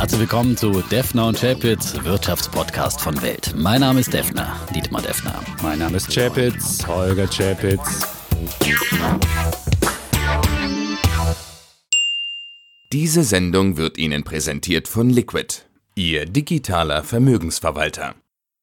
Herzlich willkommen zu Defner und Chapitz, Wirtschaftspodcast von Welt. Mein Name ist Defner, Dietmar Defner. Mein Name ist Chapitz, Holger Chapitz. Diese Sendung wird Ihnen präsentiert von Liquid, Ihr digitaler Vermögensverwalter.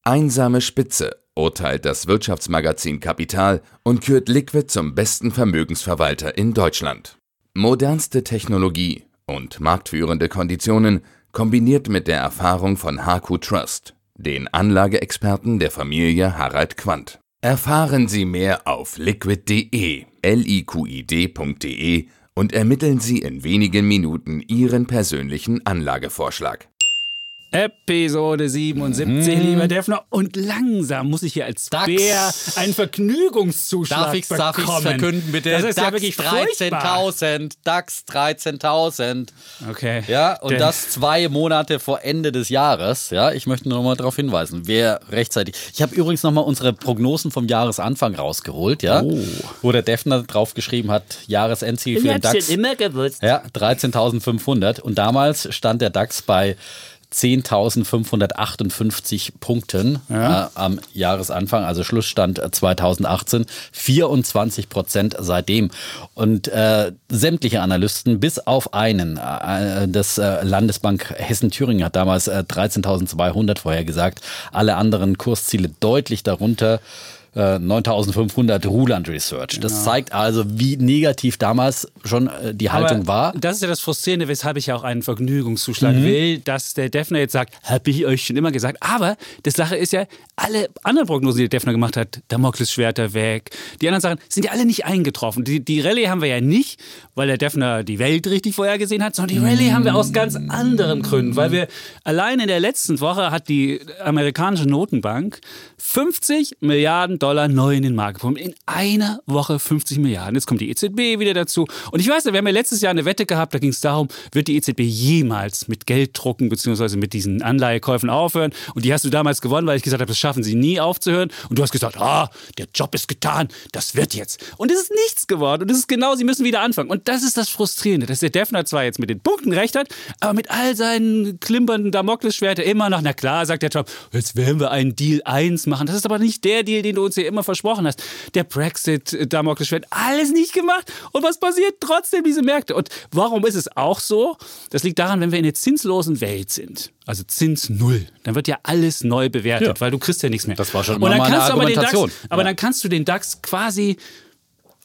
Einsame Spitze urteilt das Wirtschaftsmagazin Kapital und kürt Liquid zum besten Vermögensverwalter in Deutschland. Modernste Technologie und marktführende Konditionen kombiniert mit der Erfahrung von HQ Trust, den Anlageexperten der Familie Harald Quandt. Erfahren Sie mehr auf liquid.de, liquid.de und ermitteln Sie in wenigen Minuten Ihren persönlichen Anlagevorschlag. Episode 77, mhm. lieber Defner. Und langsam muss ich hier als DAX. Bär einen Vergnügungszuschlag darf ich's, bekommen. Darf ich es verkünden, bitte? Das ist DAX ja wirklich 13.000. DAX 13.000. Okay. Ja, und Den. das zwei Monate vor Ende des Jahres. Ja, ich möchte nur noch mal darauf hinweisen, wer rechtzeitig. Ich habe übrigens noch mal unsere Prognosen vom Jahresanfang rausgeholt, ja. Oh. Wo der Defner drauf geschrieben hat, Jahresendziel für den DAX. Ich immer gewusst. Ja, 13.500. Und damals stand der DAX bei 10.558 Punkten ja. äh, am Jahresanfang, also Schlussstand 2018, 24 Prozent seitdem. Und äh, sämtliche Analysten, bis auf einen, äh, das äh, Landesbank Hessen-Thüringen hat damals 13.200 äh, vorhergesagt, alle anderen Kursziele deutlich darunter. 9500 äh, Ruland Research. Das genau. zeigt also, wie negativ damals schon äh, die Haltung Aber war. Das ist ja das Frustrierende, weshalb ich ja auch einen Vergnügungszuschlag mhm. will, dass der Defner jetzt sagt, habe ich euch schon immer gesagt. Aber die Sache ist ja, alle anderen Prognosen, die der Defner gemacht hat, Damoklesschwerter weg, die anderen Sachen sind ja alle nicht eingetroffen. Die, die Rallye haben wir ja nicht, weil der Defner die Welt richtig vorhergesehen hat, sondern die Rallye haben wir aus ganz anderen Gründen. Weil wir allein in der letzten Woche hat die amerikanische Notenbank 50 Milliarden Dollar neu in den Markt gepumpt. In einer Woche 50 Milliarden. Jetzt kommt die EZB wieder dazu. Und ich weiß, wir haben ja letztes Jahr eine Wette gehabt, da ging es darum, wird die EZB jemals mit Gelddrucken bzw. mit diesen Anleihekäufen aufhören? Und die hast du damals gewonnen, weil ich gesagt habe, das schaffen sie nie aufzuhören. Und du hast gesagt, ah, der Job ist getan, das wird jetzt. Und es ist nichts geworden. Und es ist genau, sie müssen wieder anfangen. Und das ist das Frustrierende, dass der Defner zwar jetzt mit den Punkten recht hat, aber mit all seinen klimpernden Damoklesschwerter immer noch, na klar, sagt der Trump, jetzt werden wir einen Deal 1 machen. Das ist aber nicht der Deal, den du uns hier immer versprochen hast. Der Brexit, äh, Damoklesschwert, alles nicht gemacht. Und was passiert? Trotzdem diese Märkte. Und warum ist es auch so? Das liegt daran, wenn wir in der zinslosen Welt sind, also Zins null, dann wird ja alles neu bewertet, ja. weil du kriegst ja nichts mehr. Das war schon immer meine Argumentation. DAX, aber ja. dann kannst du den DAX quasi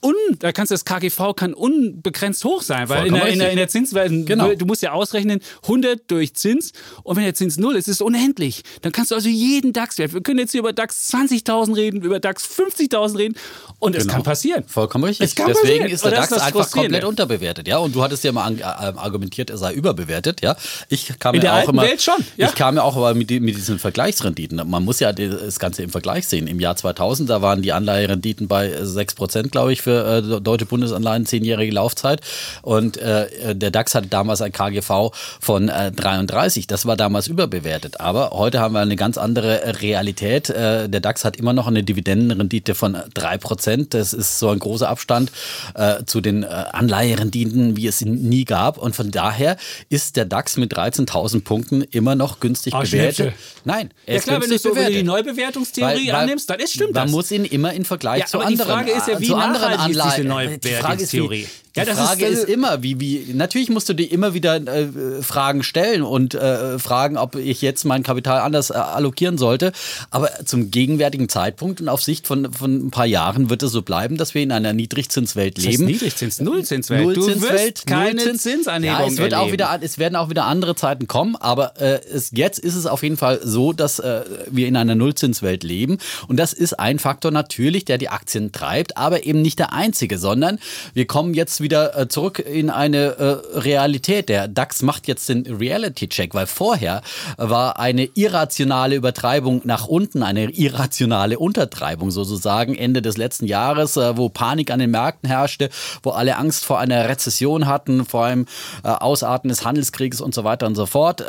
un, da kannst du das KGV kann unbegrenzt hoch sein, weil in der, in der, in der Zinsweise, genau. du musst ja ausrechnen 100 durch Zins und wenn der Zins null ist, ist es unendlich. Dann kannst du also jeden DAX-Wert, wir können jetzt hier über DAX 20.000 reden, über DAX 50.000 reden und genau. es kann passieren. Vollkommen richtig. Deswegen passieren. ist der DAX ist einfach komplett unterbewertet, ja. Und du hattest ja mal äh, argumentiert, er sei überbewertet, ja. Ich kam in ja der auch immer, Welt schon. Ja? Ich kam ja auch aber mit, mit diesen Vergleichsrenditen. Man muss ja das Ganze im Vergleich sehen. Im Jahr 2000, da waren die Anleiherenditen bei 6 Prozent, glaube ich, für für äh, deutsche Bundesanleihen zehnjährige Laufzeit. Und äh, der DAX hatte damals ein KGV von äh, 33. Das war damals überbewertet. Aber heute haben wir eine ganz andere Realität. Äh, der DAX hat immer noch eine Dividendenrendite von 3%. Das ist so ein großer Abstand äh, zu den äh, Anleiherenditen, wie es ihn nie gab. Und von daher ist der DAX mit 13.000 Punkten immer noch günstig Ach, bewertet. Schnäppchen. Nein, er ja, ist klar, wenn du so die Neubewertungstheorie weil, weil, annimmst, dann ist stimmt man das. Man muss ihn immer im Vergleich ja, zu anderen, die Frage ist ja, wie zu anderen Anleihen diese Neuwertungstheorie. Die ja, Frage ist, ist, immer, wie, wie, natürlich musst du dir immer wieder äh, Fragen stellen und äh, fragen, ob ich jetzt mein Kapital anders äh, allokieren sollte. Aber zum gegenwärtigen Zeitpunkt und auf Sicht von, von ein paar Jahren wird es so bleiben, dass wir in einer Niedrigzinswelt leben. Das heißt Niedrigzins, Nullzinswelt. Nullzinswelt, keine Nullzins, Zinsanhebung ja, es wird auch wieder, es werden auch wieder andere Zeiten kommen, aber äh, es, jetzt ist es auf jeden Fall so, dass äh, wir in einer Nullzinswelt leben und das ist ein Faktor natürlich, der die Aktien treibt, aber eben nicht der einzige, sondern wir kommen jetzt wieder äh, zurück in eine äh, Realität. Der DAX macht jetzt den Reality-Check, weil vorher war eine irrationale Übertreibung nach unten, eine irrationale Untertreibung sozusagen Ende des letzten Jahres, äh, wo Panik an den Märkten herrschte, wo alle Angst vor einer Rezession hatten, vor einem Ausarten des Handelskrieges und so weiter und so fort.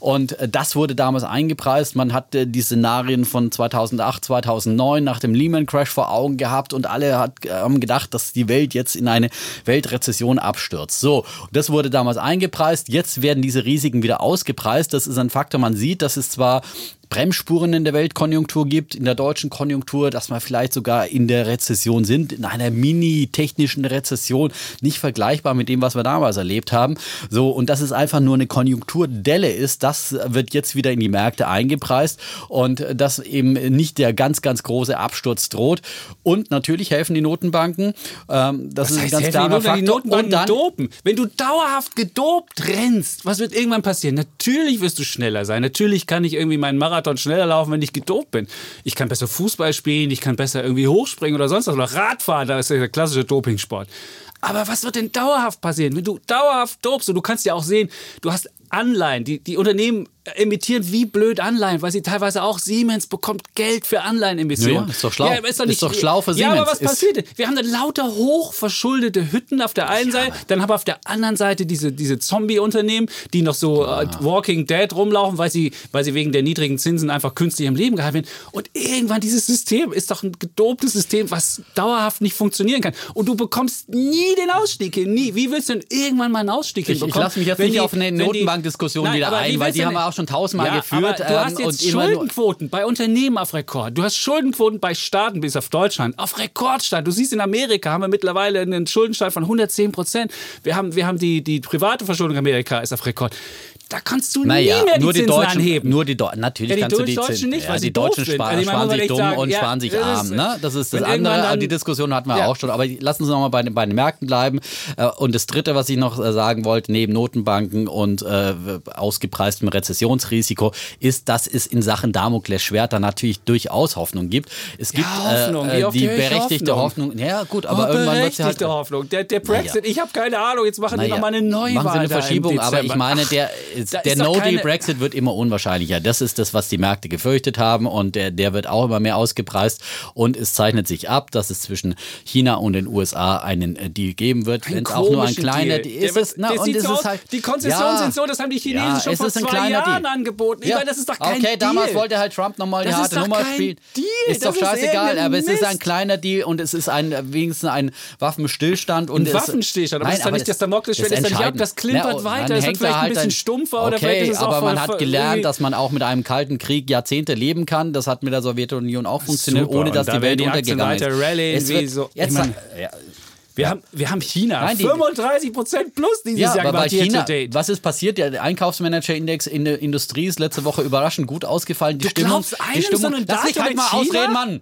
Und das wurde damals eingepreist. Man hat die Szenarien von 2008, 2009 nach dem Lehman Crash vor Augen gehabt und alle hat, haben gedacht, dass die Welt jetzt in eine Weltrezession abstürzt. So, das wurde damals eingepreist. Jetzt werden diese Risiken wieder ausgepreist. Das ist ein Faktor. Man sieht, dass es zwar Bremsspuren in der Weltkonjunktur gibt, in der deutschen Konjunktur, dass wir vielleicht sogar in der Rezession sind, in einer mini-technischen Rezession, nicht vergleichbar mit dem, was wir damals erlebt haben. So, und dass es einfach nur eine Konjunkturdelle ist, das wird jetzt wieder in die Märkte eingepreist und dass eben nicht der ganz, ganz große Absturz droht. Und natürlich helfen die Notenbanken. Ähm, das was ist heißt, ein ganz klarer Notenbanken? Die Faktor. Notenbanken Und dann, dopen. Wenn du dauerhaft gedopt rennst, was wird irgendwann passieren? Natürlich wirst du schneller sein. Natürlich kann ich irgendwie meinen Marathon schneller laufen, wenn ich gedopt bin. Ich kann besser Fußball spielen, ich kann besser irgendwie hochspringen oder sonst was. Oder Radfahren, da ist der klassische Dopingsport. Aber was wird denn dauerhaft passieren? Wenn du dauerhaft dopst und du kannst ja auch sehen, du hast Anleihen, die, die Unternehmen emittieren wie blöd Anleihen, weil sie teilweise auch Siemens bekommt Geld für Anleihenemissionen. Ja, ja, ist doch schlau. aber Ist doch schlau für Ja, aber Siemens. was Ist- passiert? denn? Wir haben dann lauter hochverschuldete Hütten auf der einen Seite, dann haben wir auf der anderen Seite diese, diese Zombie-Unternehmen, die noch so äh, Walking Dead rumlaufen, weil sie, weil sie wegen der niedrigen Zinsen einfach künstlich im Leben gehalten werden. Und irgendwann dieses System ist doch ein gedobtes System, was dauerhaft nicht funktionieren kann. Und du bekommst nie den Ausstieg hin. Nie. Wie willst du denn irgendwann mal einen Ausstieg Ich, ich hinbekommen? lasse mich jetzt nicht die- auf eine wenn Nein, wieder ein, weil die haben wir auch schon tausendmal ja, geführt. Du hast ähm, jetzt Schuldenquoten bei Unternehmen auf Rekord. Du hast Schuldenquoten bei Staaten bis auf Deutschland auf Rekordstand. Du siehst in Amerika haben wir mittlerweile einen Schuldenstand von 110 Prozent. Wir haben, wir haben die, die private Verschuldung in Amerika ist auf Rekord. Da kannst du Naja, nie mehr die nur die Zinsen Deutschen, anheben. nur die Deutschen, natürlich Ja, die kannst du die Deutschen Zinsen, nicht, ja, weil die Deutschen sind. sparen, Also sparen sich dumm sagen, und ja, sparen sich arm. ist- Ne? Das ist das andere, dann- die Diskussion hatten wir Ja. auch schon, aber lassen Sie noch mal bei, den- bei den Märkten bleiben. Äh, Und das Dritte, was ich noch äh, sagen wollte, neben Notenbanken und äh, ausgepreistem Rezessionsrisiko, ist, dass es in Sachen Damoklesschwert da natürlich durchaus Hoffnung gibt. Es gibt Hoffnung, äh, wie äh, die berechtigte Hoffnung? Hoffnung. Ja gut, aber Oh, irgendwann wird sie halt... Hoffnung. Der, der Brexit, ich habe keine Ahnung, jetzt machen die Naja, noch mal eine Neuwahl. Machen Sie eine Verschiebung, aber ich meine, der, Der ist keine- No-Deal-Brexit wird immer unwahrscheinlicher. Das ist das, was die Märkte gefürchtet haben und der, der wird auch immer mehr ausgepreist. Und es zeichnet sich ab, dass es zwischen China und den USA einen äh, Deal geben wird. Ein Wenn es auch nur ein kleiner Deal. Der ist. wird- Es, na, der und sieht es so ist aus, halt, die Konzessionen sind so, das haben die Chinesen ja, schon es vor zwei Jahren Deal. angeboten. Ich Ja. meine, das ist doch kein Okay, damals Deal. wollte halt Trump nochmal die harte Nummer spielen. Deal. Ist Das doch scheißegal, aber es ist ein kleiner Deal und es ist ein äh, wenigstens ein Waffenstillstand. Und Ein es- Waffenstillstand, aber Nein, das ist doch nicht das Damoklesschwert, das ist doch nicht ab, entscheidend. das klimpert und weiter, dann das wird vielleicht ein halt bisschen stumpfer oder okay, vielleicht ist es auch aber man voll- hat voll- gelernt, dass man auch mit einem kalten Krieg Jahrzehnte leben kann. Das hat mit der Sowjetunion auch funktioniert, Super. ohne dass da die Welt die untergegangen ist. rallen, Es wird so- jetzt ich meine- ja, Wir, haben, wir haben China, Nein, die- 35 Prozent plus dieses ja, Jahr aber bei China, to date. was ist passiert? Der Einkaufsmanager-Index in der Industrie ist letzte Woche überraschend gut ausgefallen. Die Du Stimmung, glaubst die einem Stimmung, so einem lass mich halt mal China? ausreden, Mann.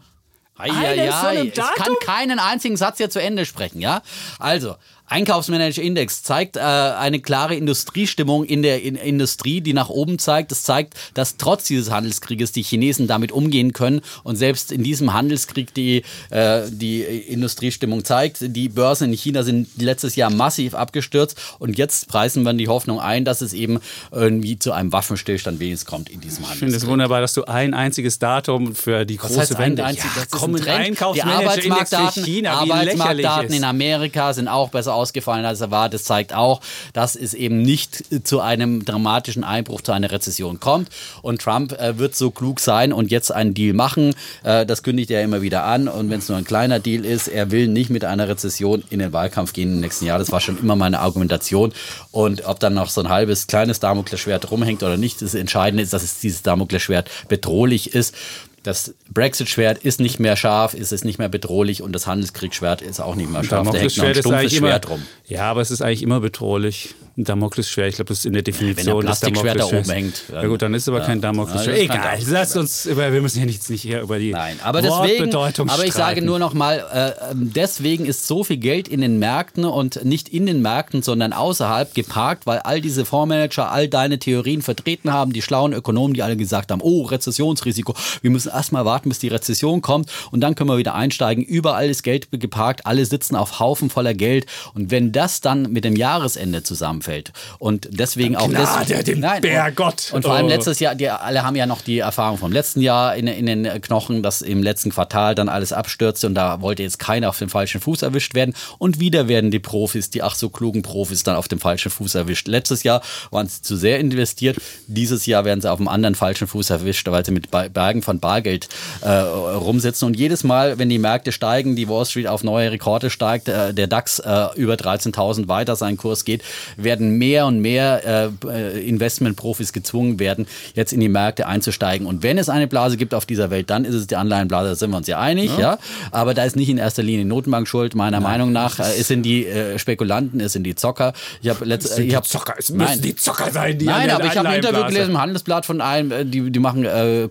Einem so Eieiei, einem ich kann keinen einzigen Satz hier zu Ende sprechen, ja? Also, Einkaufsmanager-Index zeigt äh, eine klare Industriestimmung in der in Industrie, die nach oben zeigt. Das zeigt, dass trotz dieses Handelskrieges die Chinesen damit umgehen können und selbst in diesem Handelskrieg die, äh, die Industriestimmung zeigt. Die Börsen in China sind letztes Jahr massiv abgestürzt und jetzt preisen wir die Hoffnung ein, dass es eben irgendwie zu einem Waffenstillstand wenigstens kommt in diesem Ich finde Handelskrieg. es wunderbar, dass du ein einziges Datum für die Das große heißt, ein Wende einzig, ja, das ist komm, ein ein Trend. Die Einkaufsmanager-Index für Arbeitsmarktdaten, China, Arbeitsmarktdaten in. Amerika sind auch besser ausgefallen als erwartet. Das zeigt auch, dass es eben nicht zu einem dramatischen Einbruch, zu einer Rezession kommt. Und Trump äh, wird so klug sein und jetzt einen Deal machen. Äh, das kündigt er immer wieder an. Und wenn es nur ein kleiner Deal ist, er will nicht mit einer Rezession in den Wahlkampf gehen im nächsten Jahr. Das war schon immer meine Argumentation. Und ob dann noch so ein halbes kleines Damoklesschwert rumhängt oder nicht, das Entscheidende ist, dass es dieses Damoklesschwert bedrohlich ist. Das Brexit-Schwert ist nicht mehr scharf, ist es nicht mehr bedrohlich und das Handelskriegsschwert ist auch nicht mehr scharf. Da hängt noch ein ist stumpfes eigentlich immer, Schwert rum. ja, aber es ist eigentlich immer bedrohlich. Ein Damoklesschwert, ich glaube, das ist in der Definition des Plastikschwert da oben hängt, Ja gut, dann ist aber ja. kein Damoklesschwert. Egal, lasst uns, über, wir müssen ja nicht, nicht hier über die Nein, aber deswegen, aber ich sage nur noch mal, äh, ähm, deswegen ist so viel Geld in den Märkten und nicht in den Märkten, sondern außerhalb geparkt, weil all diese Fondsmanager all deine Theorien vertreten haben, die schlauen Ökonomen, die alle gesagt haben, oh, Rezessionsrisiko, wir müssen erstmal warten, bis die Rezession kommt und dann können wir wieder einsteigen. Überall ist Geld geparkt, alle sitzen auf Haufen voller Geld und wenn das dann mit dem Jahresende zusammenfällt. Und deswegen auch Gnade das, dem Bärgott. Und vor allem Oh. letztes Jahr, die alle haben ja noch die Erfahrung vom letzten Jahr in, in den Knochen, dass im letzten Quartal dann alles abstürzte und da wollte jetzt keiner auf dem falschen Fuß erwischt werden. Und wieder werden die Profis, die ach so klugen Profis, dann auf dem falschen Fuß erwischt. Letztes Jahr waren sie zu sehr investiert. Dieses Jahr werden sie auf dem anderen falschen Fuß erwischt, weil sie mit Bergen von Bargeld äh, rumsitzen. Und jedes Mal, wenn die Märkte steigen, die Wall Street auf neue Rekorde steigt, äh, der DAX äh, über 13.000 weiter seinen Kurs geht, werden mehr und mehr äh, Investmentprofis gezwungen werden, jetzt in die Märkte einzusteigen. Und wenn es eine Blase gibt auf dieser Welt, dann ist es die Anleihenblase, da sind wir uns ja einig, ja. Aber da ist nicht in erster Linie Notenbank schuld, meiner Meinung nach. Äh, es sind die äh, Spekulanten, es sind die Zocker. Ich habe letzt, ich hab, Zocker, es Nein. müssen die Zocker sein, die Nein, aber ich habe ein Interview gelesen im Handelsblatt von einem, die, die machen äh,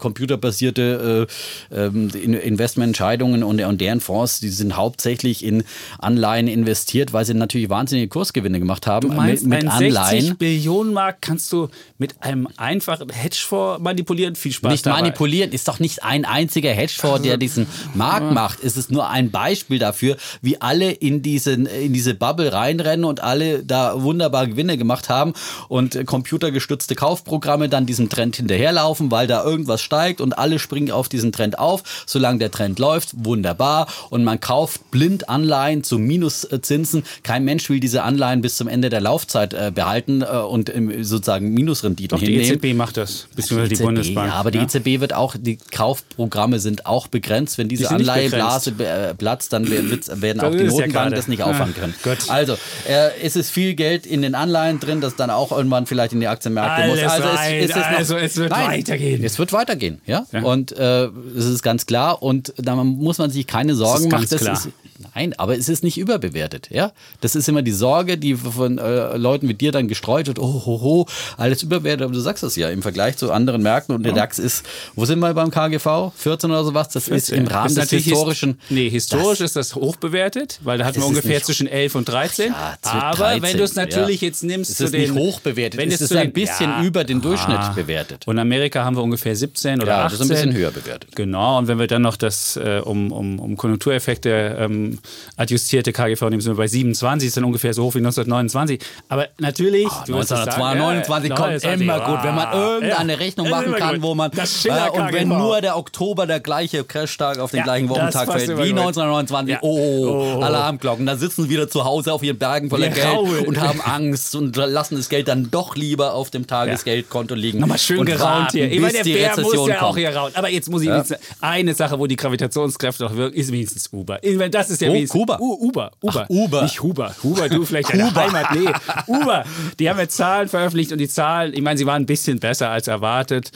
äh, ähm, In- Investmententscheidungen und, und deren Fonds, die sind hauptsächlich in Anleihen investiert, weil sie natürlich wahnsinnige Kursgewinne gemacht haben Du meinst, mit, mit Anleihen. 60 Billionen Markt kannst du mit einem einfachen Hedgefonds manipulieren? Viel Spaß Nicht dabei. manipulieren, ist doch nicht ein einziger Hedgefonds, der diesen Markt macht. Es ist nur ein Beispiel dafür, wie alle in, diesen, in diese Bubble reinrennen und alle da wunderbar Gewinne gemacht haben und computergestützte Kaufprogramme dann diesem Trend hinterherlaufen, weil da irgendwas steigt und alle springen auf diesen Trend auf. Solange der Trend läuft, wunderbar. Und man kauft blind Anleihen zu Minuszinsen. Kein Mensch will diese Anleihen bis zum Ende der Laufzeit äh, behalten äh, und ähm, sozusagen Minusrenditen Doch, die hinnehmen. EZB macht das, beziehungsweise die, EZB, Bundesbank. Ja, aber die EZB wird auch, die Kaufprogramme sind auch begrenzt. Wenn diese Die Anleiheblase äh, platzt, dann werden auch die ist Notenbanken das nicht Ah, auffangen können. Gott. Also, äh, es ist viel Geld in den Anleihen drin, das dann auch irgendwann vielleicht in die Aktienmärkte muss. Alles Also, rein, es, es, ist noch, also es wird weitergehen. Es wird weitergehen, ja. Ja. Und äh, es ist ganz klar. Und da muss man sich keine Sorgen ist machen. ist, nein, aber es ist nicht überbewertet, ja. Das ist immer die Sorge, die von äh, Leuten wie dir dann gestreut wird. Oh, ho, ho, alles überbewertet. Aber du sagst es ja im Vergleich zu anderen Märkten. Und der DAX ist, wo sind wir beim KGV? 14 oder sowas? Das ist im Rahmen Ist des historischen. Nee, historisch Das- ist das hochbewertet, weil da hatten wir Es ungefähr zwischen 11 und 13. Ja, aber 13, wenn du es natürlich ja. jetzt nimmst Es zu ist den... nicht hochbewertet, wenn es ist ein bisschen ja. über den Durchschnitt Ah. bewertet. Und in Amerika haben wir ungefähr 17 oder Ja, 18. das ist ein bisschen höher bewertet. Genau, und wenn wir dann noch das äh, um, um, um Konjunktureffekte ähm, adjustierte KGV nehmen, sind wir bei 27, ist dann ungefähr so hoch wie 1929. Aber natürlich, es sagen, 1929 ja, kommt 29, immer gut, wenn man ah, irgendeine ja, Rechnung machen kann, gut. wo man Das äh, und wenn KGV. nur der Oktober der gleiche Crashtag auf den Ja, gleichen Wochentag fällt wie gut. 1929, Ja. oh, Oh. Alarmglocken, da sitzen sie wieder zu Hause auf ihren Bergen voller Geld raulen. und haben Angst und lassen das Geld dann doch lieber auf dem Tagesgeldkonto liegen. Nochmal schön geraunt hier. Ich meine, der Bär muss Rezession ja auch kommt. hier rauen. Aber jetzt muss ich wenigstens, eine Sache, wo die Gravitationskräfte noch wirken, ist wenigstens Uber. Das ist ja Oh, wenigstens Kuba. Uber. Uber. Ach, Uber. Nicht Huber. Huber, du vielleicht deine Heimat. Nee, Uber. Die haben jetzt Zahlen veröffentlicht und die Zahlen, ich meine, sie waren ein bisschen besser als erwartet.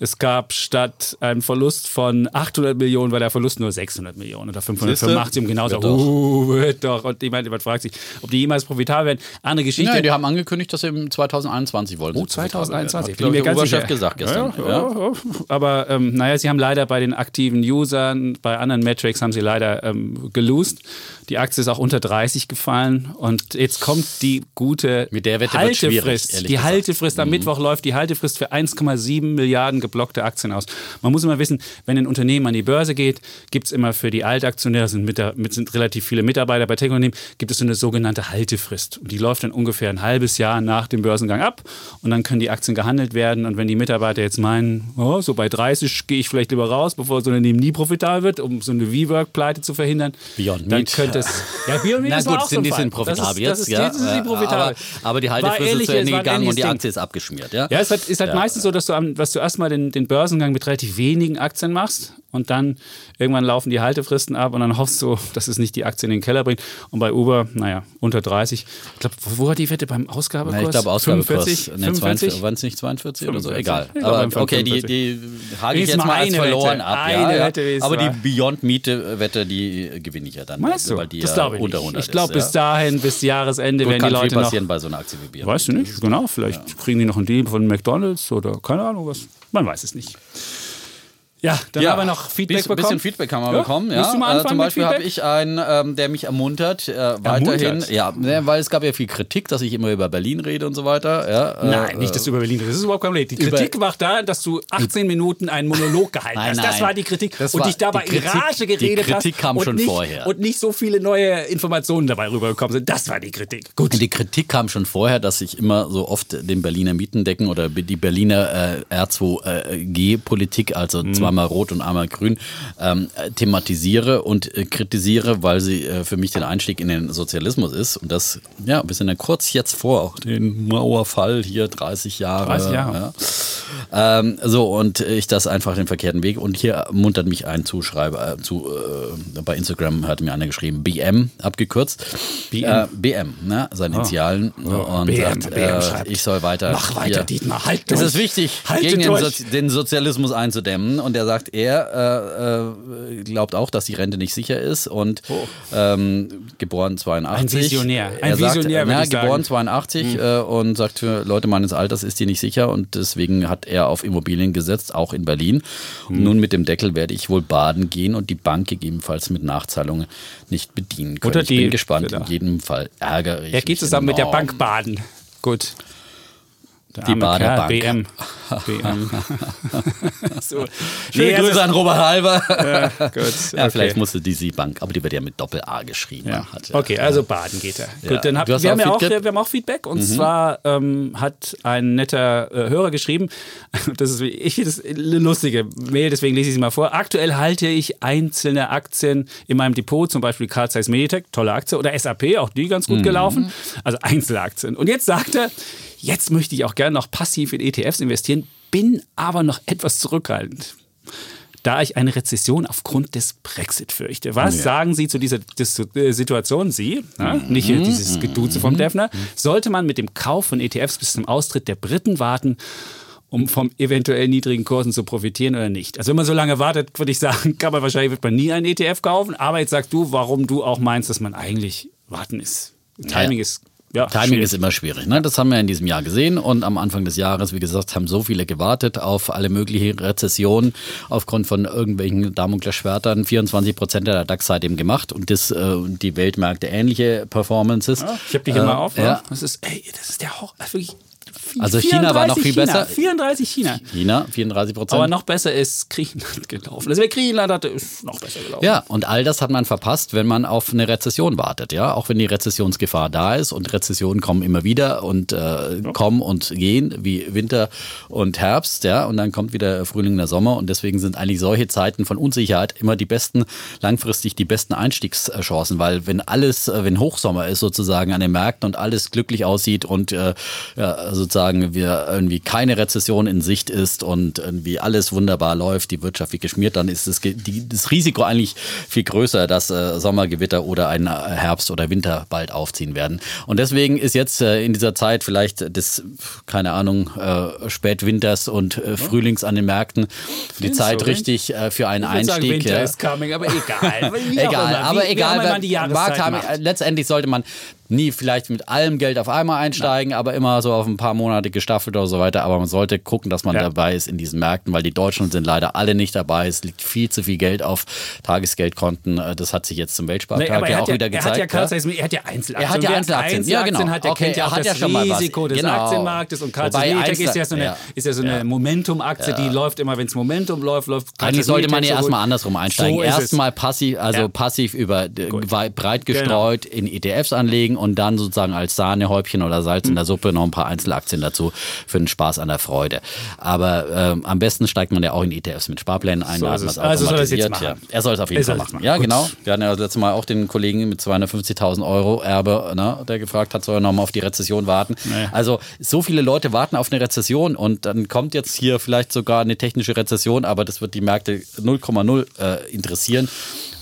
Es gab statt einem Verlust von 800 Millionen, war der Verlust nur 600 Millionen oder 585, um genau zu doch. uh, wird doch. Und ich meine, man fragt sich, ob die jemals profitabel werden. Andere Geschichte. Nein, die haben angekündigt, dass sie im 2021 wollen. Oh, 2021. Hat, der ganz Oberchef gesagt gestern. Ja, Ja. ja. Aber ähm, naja, sie haben leider bei den aktiven Usern, bei anderen Metrics haben sie leider ähm, gelost. Die Aktie ist auch unter 30 gefallen und jetzt kommt die gute Mit der Wette Haltefrist. die gesagt. Mhm. Haltefrist am Mittwoch läuft die Haltefrist für 1,7 Milliarden geblockte Aktien aus. Man muss immer wissen, wenn ein Unternehmen an die Börse geht, gibt es immer für die Altaktionäre, sind, mit, mit, sind relativ viele Mitarbeiter bei Tech-Unternehmen, gibt es so eine sogenannte Haltefrist. Und die läuft dann ungefähr ein halbes Jahr nach dem Börsengang ab und dann können die Aktien gehandelt werden. Und wenn die Mitarbeiter jetzt meinen, oh, so bei 30 gehe ich vielleicht lieber raus, bevor das Unternehmen nie profitabel wird, um so eine V-Work-Pleite zu verhindern, Beyond dann Meat. könnte es. Ja, Beyond Meat Na gut, auch so sind, ein die sind profitabel das ist, jetzt, das ist, ja. Jetzt sind sie profitabel. Aber, aber die Haltefrist ist zu Ende ein gegangen und die Aktie ist abgeschmiert. Ja, Ja, es hat, ist halt Ja. meistens so, dass du, am, dass du erstmal den, den Börsengang mit relativ wenigen Aktien machst und dann irgendwann laufen die Haltefristen ab und dann hoffst du, dass es nicht die Aktie in den Keller bringt. Und bei Uber, naja, unter 30. Ich glaube, wo war die Wette beim Ausgabekurs? Na, ich glaube, Ausgabekurs. 45? Ne, 45? Waren es nicht 42 oder so? 45. Egal. Aber okay, die, 45. die hake ich jetzt mal als verloren Wette. ab. Eine ja, ja. Wette Aber die mal. Beyond Miete-Wette, die gewinne ich ja dann. Meinst du? Weil die das ja glaube ich unter nicht. 100 Ich glaube, bis ja. dahin, bis Jahresende, Gut, werden die kann viel Leute noch. passieren bei so einer Aktie wie Beyond. Weißt du nicht, genau. Vielleicht kriegen die noch einen Deal von McDonalds oder keine Ahnung was. Man weiß es nicht. Ja, dann Ja, haben wir noch Feedback Biss- bekommen. bisschen Feedback haben wir Ja, bekommen. Ja. du mal anfangen äh, zum Beispiel habe ich einen, ähm, der mich ermuntert, äh, weiterhin. Ermuntert? Ja, ne, weil es gab ja viel Kritik, dass ich immer über Berlin rede und so weiter. Ja, äh, Nein, nicht, dass du über Berlin redest. Das ist überhaupt kein Problem. Die Kritik war da, dass du 18 Minuten einen Monolog gehalten Nein, hast. Das nein. war die Kritik. Das und dich dabei die in Kritik- Rage die geredet hast. Kritik kam und schon nicht, vorher. Und nicht so viele neue Informationen dabei rübergekommen sind. Das war die Kritik. Gut. Die Kritik kam schon vorher, dass ich immer so oft den Berliner Mietendecken oder die Berliner äh, R2G-Politik, also Mhm. Zweimal rot und einmal grün, ähm, äh, thematisiere und äh, kritisiere, weil sie äh, für mich den Einstieg in den Sozialismus ist. Und das, ja, wir sind ja kurz jetzt vor den Mauerfall hier, 30 Jahre. 30 Jahre. Ja. Ähm, so, und ich das einfach den verkehrten Weg. Und hier muntert mich ein Zuschreiber, äh, zu, äh, bei Instagram hat mir einer geschrieben, BM abgekürzt. BM. Äh, BM, ne? seine Initialen. und BM, sagt, BM äh, schreibt. ich soll weiter. Mach weiter, hier. Dietmar, halt Es durch. ist wichtig, Halte gegen den. Sozi den Sozialismus einzudämmen. Und er sagt, er äh, äh, glaubt auch, dass die Rente nicht sicher ist. Und ähm, geboren 82. Ein Visionär. Ein er sagt, Visionär, ich sagen. Hm. geboren 82 äh, und sagt, für Leute meines Alters ist die nicht sicher. Und deswegen hat er auf Immobilien gesetzt, auch in Berlin. Und Hm. nun mit dem Deckel werde ich wohl baden gehen und die Bank gegebenenfalls mit Nachzahlungen nicht bedienen können. Oder ich die- bin gespannt. In jedem Fall ärgere ich Er geht mich zusammen mit der enorm. Bank baden. Gut. Der Die Baderbank. BM. BM. so. Schöne Nee, Grüße also- an Robert Halber. Ja, gut. Ja, okay. vielleicht musste die Bank, aber die wird ja mit Doppel-A geschrieben. Ja. Hat, Okay, also baden geht er. Ja. Gut, dann hab, wir, haben auch ja auch, Feedback? wir haben auch Feedback und zwar ähm, hat ein netter äh, Hörer geschrieben, das ist, ich das eine lustige Mail, deswegen lese ich sie mal vor. Aktuell halte ich einzelne Aktien in meinem Depot, zum Beispiel Carl Zeiss Meditech, tolle Aktie, oder SAP, auch die ganz gut gelaufen. Also Einzelaktien. Und jetzt sagt er, jetzt möchte ich auch gerne noch passiv in ETFs investieren, bin aber noch etwas zurückhaltend da ich eine Rezession aufgrund des Brexit fürchte. Was sagen Sie zu dieser Dis äh, Situation? Sie, ja, nicht hier dieses Geduze vom Defner. Sollte man mit dem Kauf von ETFs bis zum Austritt der Briten warten, um vom eventuell niedrigen Kursen zu profitieren oder nicht? Also wenn man so lange wartet, würde ich sagen, kann man wahrscheinlich wird man nie einen ETF kaufen. Aber jetzt sagst du, warum du auch meinst, dass man eigentlich warten ist. Timing Ja. ist ja, Timing schwierig. ist immer schwierig. Ne? Das haben wir in diesem Jahr gesehen und am Anfang des Jahres, wie gesagt, haben so viele gewartet auf alle möglichen Rezessionen aufgrund von irgendwelchen Damoklesschwertern. 24 Prozent der DAX seitdem gemacht und das, äh, die Weltmärkte ähnliche Performances. Ja, ich habe die hier Äh, mal auf. Ja. Ja. Das ist, ey, das ist der Horror. Also wirklich, Also China war noch viel 34 China, besser. 34 China. China, 34 Prozent. Aber noch besser ist Griechenland gelaufen. Also wer Griechenland hatte, ist noch besser gelaufen. Ja, und all das hat man verpasst, wenn man auf eine Rezession wartet, ja. Auch wenn die Rezessionsgefahr da ist und Rezessionen kommen immer wieder und äh, kommen und gehen, wie Winter und Herbst, ja. Und dann kommt wieder Frühling, der Sommer und deswegen sind eigentlich solche Zeiten von Unsicherheit immer die besten, langfristig die besten Einstiegschancen, weil wenn alles, äh, wenn Hochsommer ist sozusagen an den Märkten und alles glücklich aussieht und äh, ja, sozusagen wir irgendwie keine Rezession in Sicht ist und irgendwie alles wunderbar läuft, die Wirtschaft wie geschmiert, dann ist das, die, das Risiko eigentlich viel größer, dass äh, Sommergewitter oder ein äh, Herbst oder Winter bald aufziehen werden. Und deswegen ist jetzt äh, in dieser Zeit vielleicht des, keine Ahnung, äh, Spätwinters und äh, Frühlings an den Märkten die Findest Zeit du, richtig äh, für einen Ich würde sagen, Einstieg. Winter ja. ist coming, aber egal. Wie Egal, aber Wie- wie egal, man die Jahreszeit Markttiming- macht. letztendlich sollte man nie vielleicht mit allem Geld auf einmal einsteigen, aber immer so auf ein paar Monate gestaffelt oder so weiter. Aber man sollte gucken, dass man Ja. dabei ist in diesen Märkten, weil die Deutschen sind leider alle nicht dabei. Es liegt viel zu viel Geld auf Tagesgeldkonten. Äh, Das hat sich jetzt zum Nee, Weltspartag er ja auch ja, wieder er gezeigt. hat ja, ja. Er hat ja Einzelaktien. Er hat ja wer Einzelaktien, ja, genau. hat, der Okay, kennt ja auch das. Risiko des Genau. Aktienmarktes. Und Meditech ist ja so eine, ja. so eine Momentum-Aktie, die läuft immer, wenn es Momentum läuft, läuft Eigentlich sollte man ja so erstmal andersrum einsteigen. So erstmal passiv, also passiv über äh, breit gestreut in ETFs anlegen und dann sozusagen als Sahnehäubchen oder Salz in der Suppe noch ein paar Einzelaktien dazu für den Spaß an der Freude. Aber ähm, am besten steigt man ja auch in ETFs mit Sparplänen ein. So Also soll er es jetzt automatisiert, machen. Ja. Er soll es auf jeden Er Fall machen. Ja, Gut. genau. Wir hatten ja das letzte Mal auch den Kollegen mit 250.000 Euro Erbe, ne, der gefragt hat, soll er nochmal auf die Rezession warten. Nee. Also so viele Leute warten auf eine Rezession und dann kommt jetzt hier vielleicht sogar eine technische Rezession, aber das wird die Märkte 0,0 äh, interessieren.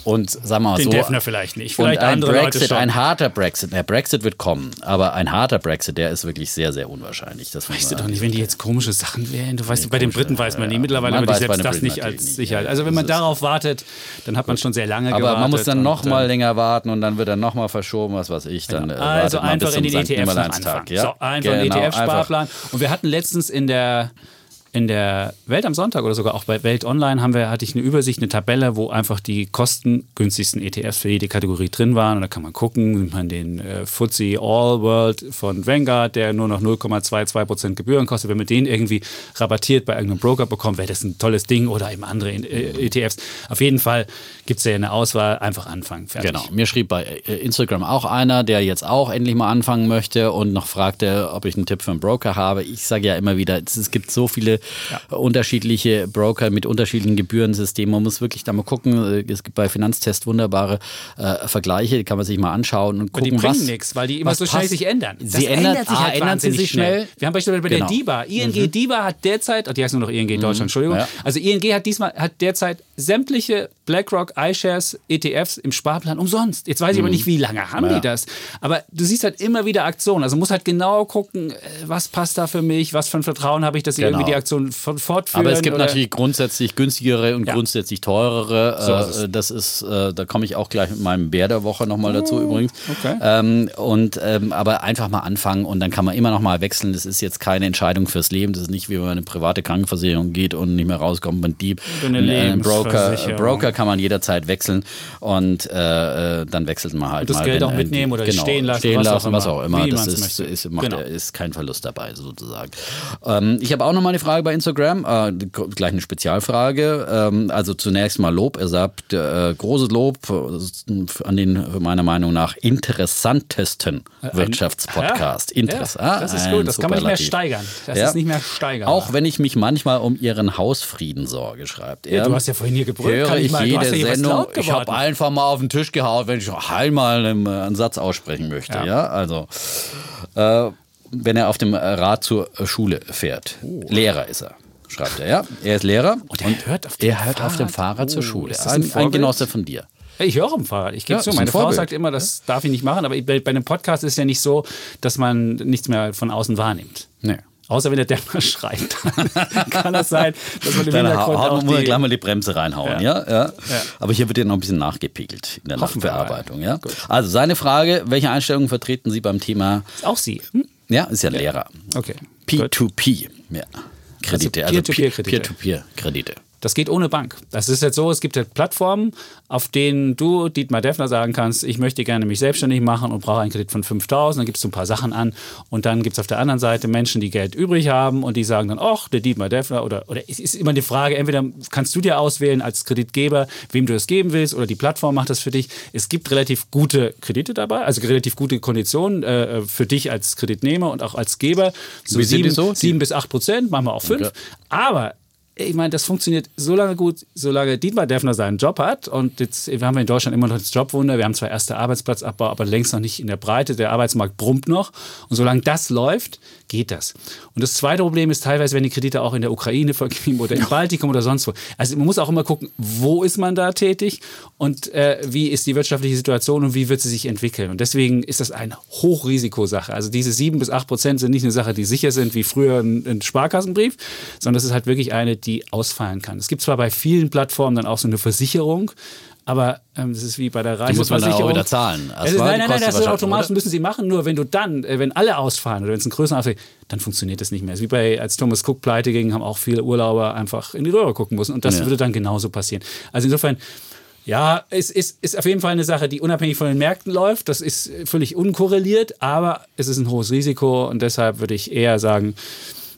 Und sagen wir mal Den so. Defner vielleicht nicht. Und Vielleicht ein andere Leute Brexit, ein harter Brexit. Der Brexit wird kommen, aber ein harter Brexit, der ist wirklich sehr, sehr unwahrscheinlich. Das Weißt du doch nicht, wenn die jetzt komische Sachen wären. Du weißt, Nee, bei den Briten weiß man ja, nie. Mittlerweile Man würde ich selbst den das Briten nicht als. Sicherheit. Also wenn man darauf wartet, dann hat man schon sehr lange aber gewartet. man muss dann und, noch mal äh, länger warten und dann wird er noch mal verschoben, was weiß ich. Dann, äh, Also wartet man einfach in den St. ETFs noch Nimmerleinstag, anfangen. Ja? So, einfach Genau, ETF-Sparplan. Und wir hatten letztens in der in der Welt am Sonntag oder sogar auch bei Welt Online haben wir, hatte ich eine Übersicht, eine Tabelle, wo einfach die kostengünstigsten ETFs für jede Kategorie drin waren. Und da kann man gucken, nimmt man den äh, FTSE All World von Vanguard, der nur noch 0,22% Gebühren kostet. Wenn man den irgendwie rabattiert bei irgendeinem Broker bekommt, wäre das ein tolles Ding oder eben andere äh, ETFs. Auf jeden Fall gibt es ja eine Auswahl, einfach anfangen. Fertig. Genau. Mir schrieb bei äh, Instagram auch einer, der jetzt auch endlich mal anfangen möchte und noch fragte, ob ich einen Tipp für einen Broker habe. Ich sage ja immer wieder, es gibt so viele ja. unterschiedliche Broker mit unterschiedlichen Gebührensystemen. Man muss wirklich da mal gucken. Es gibt bei Finanztest wunderbare äh, Vergleiche, die kann man sich mal anschauen und gucken, Aber die bringen nichts, weil die immer so schnell sich ändern. Das sie ändert, ändert sich halt ändern sie sich schnell. schnell. Wir haben beispielsweise bei genau. der DIBA. ING mhm. DIBA hat derzeit, oh, die heißt nur noch ING Deutschland, mhm. Entschuldigung. Ja. Also ING hat diesmal hat derzeit sämtliche BlackRock iShares ETFs im Sparplan umsonst. Jetzt weiß ich mhm. aber nicht, wie lange haben ja. die das. Aber du siehst halt immer wieder Aktionen. Also muss halt genau gucken, äh, was passt da für mich, was für ein Vertrauen habe ich, dass ich genau. irgendwie die Aktion fortführen. Aber es gibt oder? natürlich grundsätzlich günstigere und ja. grundsätzlich teurere. So äh, das ist, äh, da komme ich auch gleich mit meinem Bär der Woche nochmal dazu oh, übrigens. Okay. Ähm, und ähm, aber einfach mal anfangen und dann kann man immer noch mal wechseln. Das ist jetzt keine Entscheidung fürs Leben. Das ist nicht wie wenn man eine private Krankenversicherung geht und nicht mehr rauskommt mit Dieb. Ein Broker, Broker kann man jederzeit wechseln und äh, dann wechselt man halt und das mal. Geld wenn, auch mitnehmen oder genau, stehen lassen, stehen was, lassen auch was auch immer. Das ist, ist, macht, genau. ist kein Verlust dabei sozusagen. Ähm, ich habe auch noch mal eine Frage bei Instagram, äh, gleich eine Spezialfrage. Ähm, also zunächst mal Lob. Er sagt äh, großes Lob an den meiner Meinung nach interessantesten Wirtschaftspodcast. Ja, Interess ja, das ist gut. Das kann man nicht mehr steigern. Das ja. ist nicht mehr steigern. Auch wenn ich mich manchmal um ihren Hausfrieden sorge, schreibt er. Ja, du hast ja vorhin hier gebrüllt. Höre ich mal, jede Sendung. Ich habe einfach mal auf den Tisch gehauen, wenn ich einmal einen, einen Satz aussprechen möchte. Ja, also. Äh, wenn er auf dem Rad zur Schule fährt. Oh. Lehrer ist er schreibt er, ja. Er ist Lehrer und, und er hört auf dem, er hört Fahrrad, auf dem Fahrrad zur oh, Schule. Ein, ein, ein, Genosse von dir. Ich höre auf dem Fahrrad. Ich gebe ja, zu. Meine Frau sagt immer, das darf ich nicht machen. Aber bei, einem Podcast ist es ja nicht so, dass man nichts mehr von außen wahrnimmt. Nee. Außer wenn der Dämmer schreit, kann das sein, dass man im Dann Hintergrund ha auch die, gleich mal die Bremse reinhauen, ja. Ja? ja? ja. Aber hier wird ja noch ein bisschen nachgepegelt in der Nachbearbeitung, ja. Also seine Frage, welche Einstellungen vertreten Sie beim Thema? Auch Sie. Hm? Ja, ist ja, Lehrer. Okay. P2P, ja. Kredite, also Peer-to-Peer-Kredite. Das geht ohne Bank. Das ist jetzt so, es gibt halt Plattformen, auf denen du, Dietmar Deffner, sagen kannst, ich möchte gerne mich selbstständig machen und brauche einen Kredit von 5000, dann gibst du ein paar Sachen an und dann gibt es auf der anderen Seite Menschen, die Geld übrig haben und die sagen dann, ach, der Dietmar Deffner oder, oder es ist immer die Frage, entweder kannst du dir auswählen als Kreditgeber, wem du das geben willst oder die Plattform macht das für dich. Es gibt relativ gute Kredite dabei, also relativ gute Konditionen äh, für dich als Kreditnehmer und auch als Geber. So Wie sieben, so? sieben bis acht Prozent, manchmal auch fünf. Okay. Aber ich meine, das funktioniert so lange gut, solange Dietmar Deffner seinen Job hat. Und jetzt wir haben wir in Deutschland immer noch das Jobwunder. Wir haben zwar erste Arbeitsplatzabbau, aber längst noch nicht in der Breite. Der Arbeitsmarkt brummt noch. Und solange das läuft, geht das. Und das zweite Problem ist teilweise, wenn die Kredite auch in der Ukraine vergeben oder im Baltikum oder sonst wo. Also man muss auch immer gucken, wo ist man da tätig und äh, wie ist die wirtschaftliche Situation und wie wird sie sich entwickeln. Und deswegen ist das eine Hochrisikosache. Also diese sieben bis acht Prozent sind nicht eine Sache, die sicher sind wie früher ein, ein Sparkassenbrief, sondern das ist halt wirklich eine, die ausfallen kann. Es gibt zwar bei vielen Plattformen dann auch so eine Versicherung, aber ähm, das ist wie bei der Reiseversicherung. Die muss man dann auch wieder zahlen. Ist, nein, nein, nein, das ist automatisch oder? müssen sie machen. Nur wenn du dann, äh, wenn alle ausfallen oder wenn es einen größeren Ausfall dann funktioniert das nicht mehr. Es ist wie bei, als Thomas Cook pleite ging, haben auch viele Urlauber einfach in die Röhre gucken müssen. Und das ja. würde dann genauso passieren. Also insofern, ja, es ist, ist auf jeden Fall eine Sache, die unabhängig von den Märkten läuft. Das ist völlig unkorreliert, aber es ist ein hohes Risiko und deshalb würde ich eher sagen,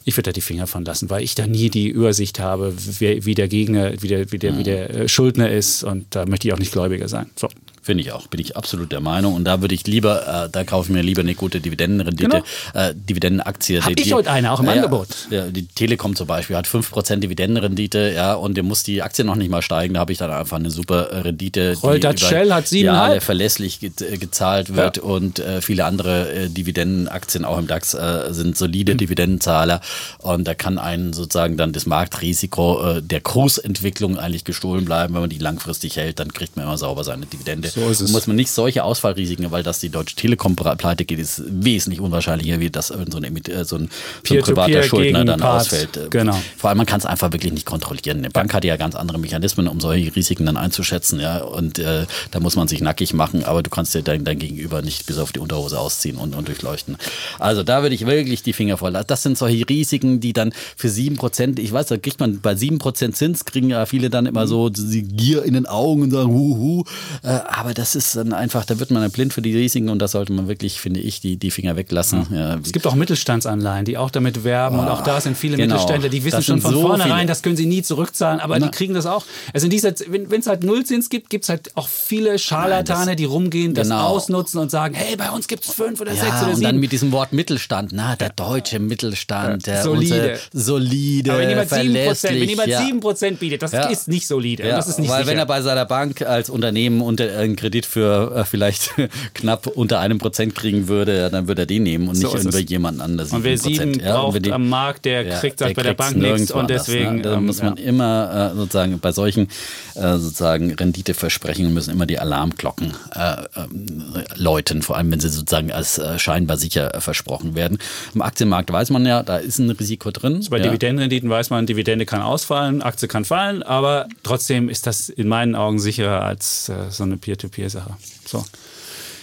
ich würde da die Finger von lassen, weil ich da nie die Übersicht habe, wie, wie der Gegner, wie der, wie der, mhm. wie der äh, Schuldner ist und da möchte ich auch nicht Gläubiger sein. So. Finde ich auch, bin ich absolut der Meinung. Und da würde ich lieber, äh, da kaufe ich mir lieber eine gute Dividendenrendite, genau. äh, Dividendenaktie. Habe ich heute eine, auch im äh, Angebot. Ja, die Telekom zum Beispiel hat 5% Dividendenrendite, ja, und dem muss die Aktie noch nicht mal steigen. Da habe ich dann einfach eine super Rendite. Roldat Shell hat 7,5. Ja, verlässlich ge äh, gezahlt wird ja. und äh, viele andere äh, Dividendenaktien auch im DAX äh, sind solide mhm. Dividendenzahler. Und da kann einen sozusagen dann das Marktrisiko äh, der Kursentwicklung eigentlich gestohlen bleiben. Wenn man die langfristig hält, dann kriegt man immer sauber seine Dividende. So ist es. muss man nicht solche Ausfallrisiken, weil dass die Deutsche Telekom pleite geht, ist wesentlich unwahrscheinlicher, wie dass irgend so ein, äh, so ein, so ein privater Schuldner gegen dann Part. ausfällt. Äh, Genau. Vor allem, man kann es einfach wirklich nicht kontrollieren. Eine Bank hat ja ganz andere Mechanismen, um solche Risiken dann einzuschätzen, ja. Und äh, da muss man sich nackig machen, aber du kannst dir dein, dein Gegenüber nicht bis auf die Unterhose ausziehen und, und durchleuchten. Also da würde ich wirklich die Finger voll. lassen. Das sind solche Risiken, die dann für 7%, ich weiß, da kriegt man bei 7% Zins, kriegen ja viele dann immer so die Gier in den Augen und sagen, huhu. Äh, aber das ist dann einfach, da wird man dann blind für die Risiken und da sollte man wirklich, finde ich, die, die Finger weglassen. Ja, Es gibt auch Mittelstandsanleihen, die auch damit werben und auch da sind viele genau. Mittelständler, die wissen schon von so vornherein, viele. das können sie nie zurückzahlen, aber die kriegen das auch. Also dieser, wenn es halt Nullzins gibt, gibt es halt auch viele Scharlatane, Nein, die rumgehen, das genau. ausnutzen und sagen, hey, bei uns gibt es fünf oder sechs Ja, oder und sieben. dann mit diesem Wort Mittelstand, na, der deutsche Mittelstand, der Solide. Solide, aber wenn jemand 7%, verlässlich. wenn jemand ja. 7% bietet, das Ja. ist nicht solide. und Ja, das ist nicht weil sicher. wenn er bei seiner Bank als Unternehmen unter, einen Kredit für äh, vielleicht knapp unter einem Prozent kriegen würde, dann würde er den nehmen und So nicht es. jemand anders. und wer sieben Ja, braucht die- am Markt, der Ja, kriegt halt bei der Bank nichts und anders, deswegen Ne? Da ähm, muss man ja. immer äh, sozusagen bei solchen äh, sozusagen Renditeversprechungen müssen immer die Alarmglocken äh, ähm, läuten, vor allem wenn sie sozusagen als äh, scheinbar sicher äh, versprochen werden. Im Aktienmarkt weiß man ja, da ist ein Risiko drin. Bei ja. Dividendenrenditen weiß man, Dividende kann ausfallen, Aktie kann fallen, aber trotzdem ist das in meinen Augen sicherer als äh, so eine Peer-to-Peer-Sache. So.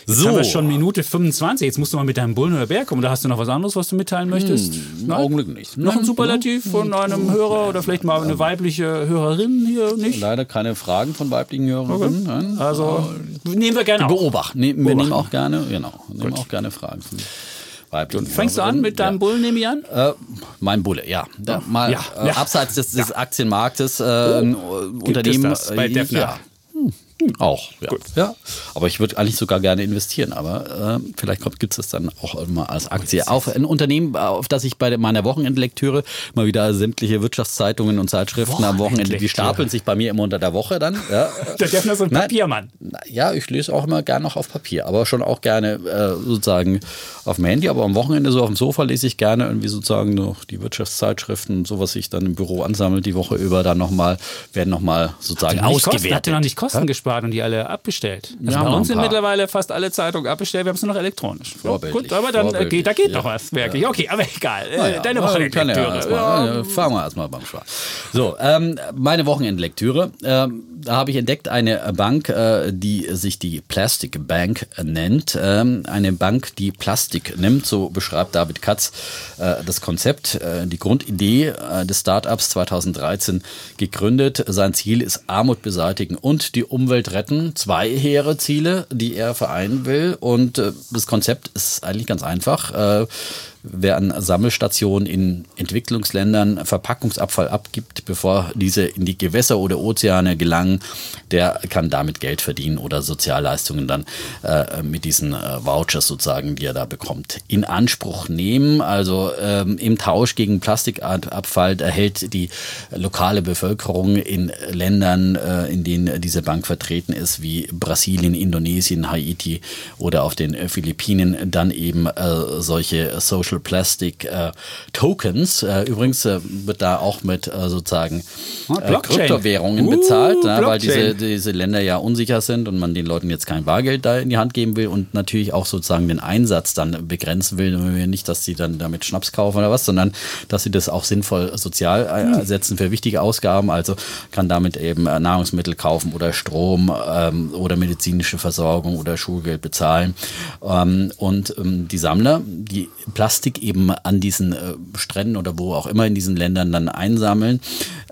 Jetzt So. haben wir schon Minute 25. Jetzt musst du mal mit deinem Bullen oder Bär kommen. Da hast du noch was anderes, was du mitteilen möchtest? Im Augenblick nicht. Noch ein Nein, Superlativ von einem Hörer oder vielleicht mal eine weibliche Hörerin hier nicht? Leider keine Fragen von weiblichen Hörerinnen. Nein. Also nehmen wir gerne. Beobachten. Ne, wir Beobachten. nehmen auch gerne, genau, nehmen auch gerne Fragen von weiblichen Fängst du an Hörerinnen. mit deinem Bullen, nehme ich an? Ja. Äh, mein Bulle, ja. Da, mal Ja, äh, ja. abseits des, des Aktienmarktes äh, ein Unternehmen. bei äh? Ja. Hm, Auch, ja. ja. Aber ich würde eigentlich sogar gerne investieren, aber äh, vielleicht gibt es das dann auch immer als Aktie. Auf ein Unternehmen, auf das ich bei meiner Wochenendlektüre mal wieder sämtliche Wirtschaftszeitungen und Zeitschriften am Wochenende, die stapeln sich bei mir immer unter der Woche dann. Ja. Der Defner ist ein. Papiermann. Ja, ich lese auch immer gerne noch auf Papier, aber schon auch gerne äh, sozusagen auf dem Handy, aber am Wochenende so auf dem Sofa lese ich gerne irgendwie sozusagen noch die Wirtschaftszeitschriften, so was sich dann im Büro ansammelt die Woche über, dann nochmal, werden nochmal sozusagen Kosten, ausgewertet. habt ihr noch nicht Kosten gespart und die alle abbestellt? Also Ja, bei uns sind mittlerweile fast alle Zeitungen abbestellt, wir haben es nur noch elektronisch. Ja, Vorbildlich, gut, aber dann äh, geht, da geht ja. noch was, wirklich. Okay, aber egal. Äh, Naja, Deine na, kann Wochenendlektüre. Ja, Ja. fangen wir erstmal beim Schwarz. So, ähm, meine Wochenendlektüre. Ähm, da habe ich entdeckt eine Bank, äh, die sich die Plastic Bank nennt. Ähm, eine Bank, die Plastik nimmt, so beschreibt David Katz äh, das Konzept. Äh, die Grundidee des Startups 2013 gegründet. Sein Ziel ist Armut beseitigen und die Umwelt retten. Zwei hehre Ziele, die er vereinen will. Und äh, das Konzept ist eigentlich ganz einfach. Äh, Wer an Sammelstationen in Entwicklungsländern Verpackungsabfall abgibt, bevor diese in die Gewässer oder Ozeane gelangen, der kann damit Geld verdienen oder Sozialleistungen dann äh, mit diesen äh, Vouchers sozusagen, die er da bekommt, in Anspruch nehmen. Also ähm, im Tausch gegen Plastikabfall erhält die lokale Bevölkerung in Ländern, äh, in denen diese Bank vertreten ist, wie Brasilien, Indonesien, Haiti oder auf den Philippinen, dann eben äh, solche Social Plastic äh, Tokens. Äh, übrigens äh, wird da auch mit äh, sozusagen Ah, äh. Kryptowährungen Uh, bezahlt, ne, weil diese, diese Länder ja unsicher sind und man den Leuten jetzt kein Bargeld da in die Hand geben will und natürlich auch sozusagen den Einsatz dann begrenzen will. Nicht, dass sie dann damit Schnaps kaufen oder was, sondern dass sie das auch sinnvoll sozial Hm. einsetzen für wichtige Ausgaben. Also kann damit eben äh, Nahrungsmittel kaufen oder Strom ähm, oder medizinische Versorgung oder Schulgeld bezahlen. Ähm, und ähm, die Sammler, die Plastik eben an diesen äh, Stränden oder wo auch immer in diesen Ländern dann einsammeln,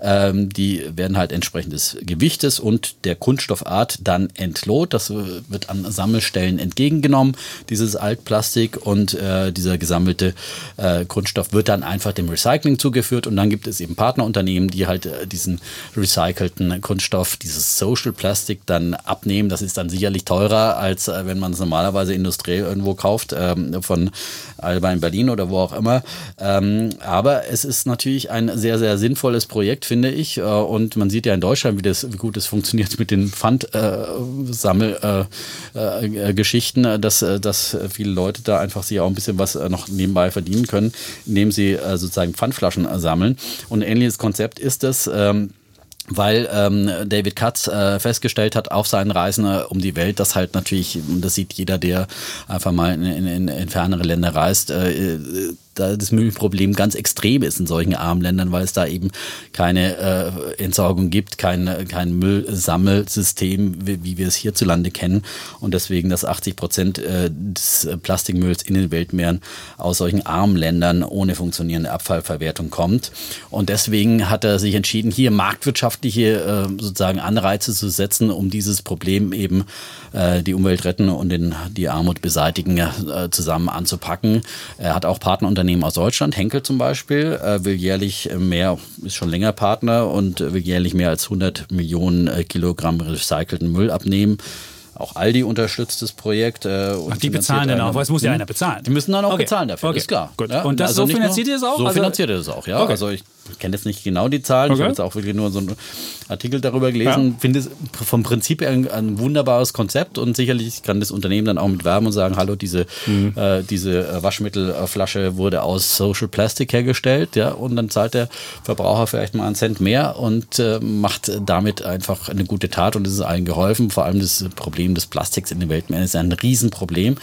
ähm, die werden halt entsprechend des Gewichtes und der Kunststoffart dann entlohnt. Das äh, wird an Sammelstellen entgegengenommen, dieses Altplastik und äh, dieser gesammelte äh, Kunststoff wird dann einfach dem Recycling zugeführt und dann gibt es eben Partnerunternehmen, die halt äh, diesen recycelten Kunststoff, dieses Social Plastic dann abnehmen. Das ist dann sicherlich teurer, als äh, wenn man es normalerweise industriell irgendwo kauft, ähm, von Alba in Berlin oder wo auch immer. Ähm, aber es ist natürlich ein sehr, sehr sinnvolles Projekt, finde ich. Äh, und man sieht ja in Deutschland, wie, das, wie gut es funktioniert mit den Pfandsammelgeschichten, äh, äh, äh, dass, äh, dass viele Leute da einfach sich auch ein bisschen was noch nebenbei verdienen können, indem sie sozusagen Pfandflaschen sammeln. Und ein ähnliches Konzept ist es. Ähm, weil ähm, David Katz äh, festgestellt hat auf seinen Reisen äh, um die Welt, dass halt natürlich, und das sieht jeder, der einfach mal in, in, in fernere Länder reist, äh, da das Müllproblem ganz extrem ist in solchen armen Ländern, weil es da eben keine äh, Entsorgung gibt, kein, kein Müllsammelsystem, wie, wie wir es hierzulande kennen. Und deswegen, dass 80 Prozent äh, des Plastikmülls in den Weltmeeren aus solchen armen Ländern ohne funktionierende Abfallverwertung kommt. Und deswegen hat er sich entschieden, hier marktwirtschaftliche äh, sozusagen Anreize zu setzen, um dieses Problem eben äh, die Umwelt retten und den, die Armut beseitigen äh, zusammen anzupacken. Er hat auch Partnerunternehmen Unternehmen aus Deutschland, Henkel zum Beispiel, äh, will jährlich mehr, ist schon länger Partner und will jährlich mehr als 100 Millionen äh, Kilogramm recycelten Müll abnehmen. Auch Aldi unterstützt das Projekt. Äh, Ach, die bezahlen dann auch, weil es muss ja einer bezahlen. Die müssen dann auch okay. bezahlen dafür, okay. ist klar. Gut. Ja? Und das also so finanziert ihr das auch? So also finanziert ihr das auch, ja. Okay. Also ich kenne jetzt nicht genau die Zahlen, okay. ich habe jetzt auch wirklich nur so einen Artikel darüber gelesen. Ja. Finde es vom Prinzip her ein, ein, wunderbares Konzept und sicherlich kann das Unternehmen dann auch mit werben und sagen, hallo, diese, mhm. äh, diese äh, Waschmittelflasche wurde aus Social Plastic hergestellt, ja, und dann zahlt der Verbraucher vielleicht mal einen Cent mehr und äh, macht damit einfach eine gute Tat und es ist allen geholfen. Vor allem das Problem des Plastiks in den Weltmeeren ist ein Riesenproblem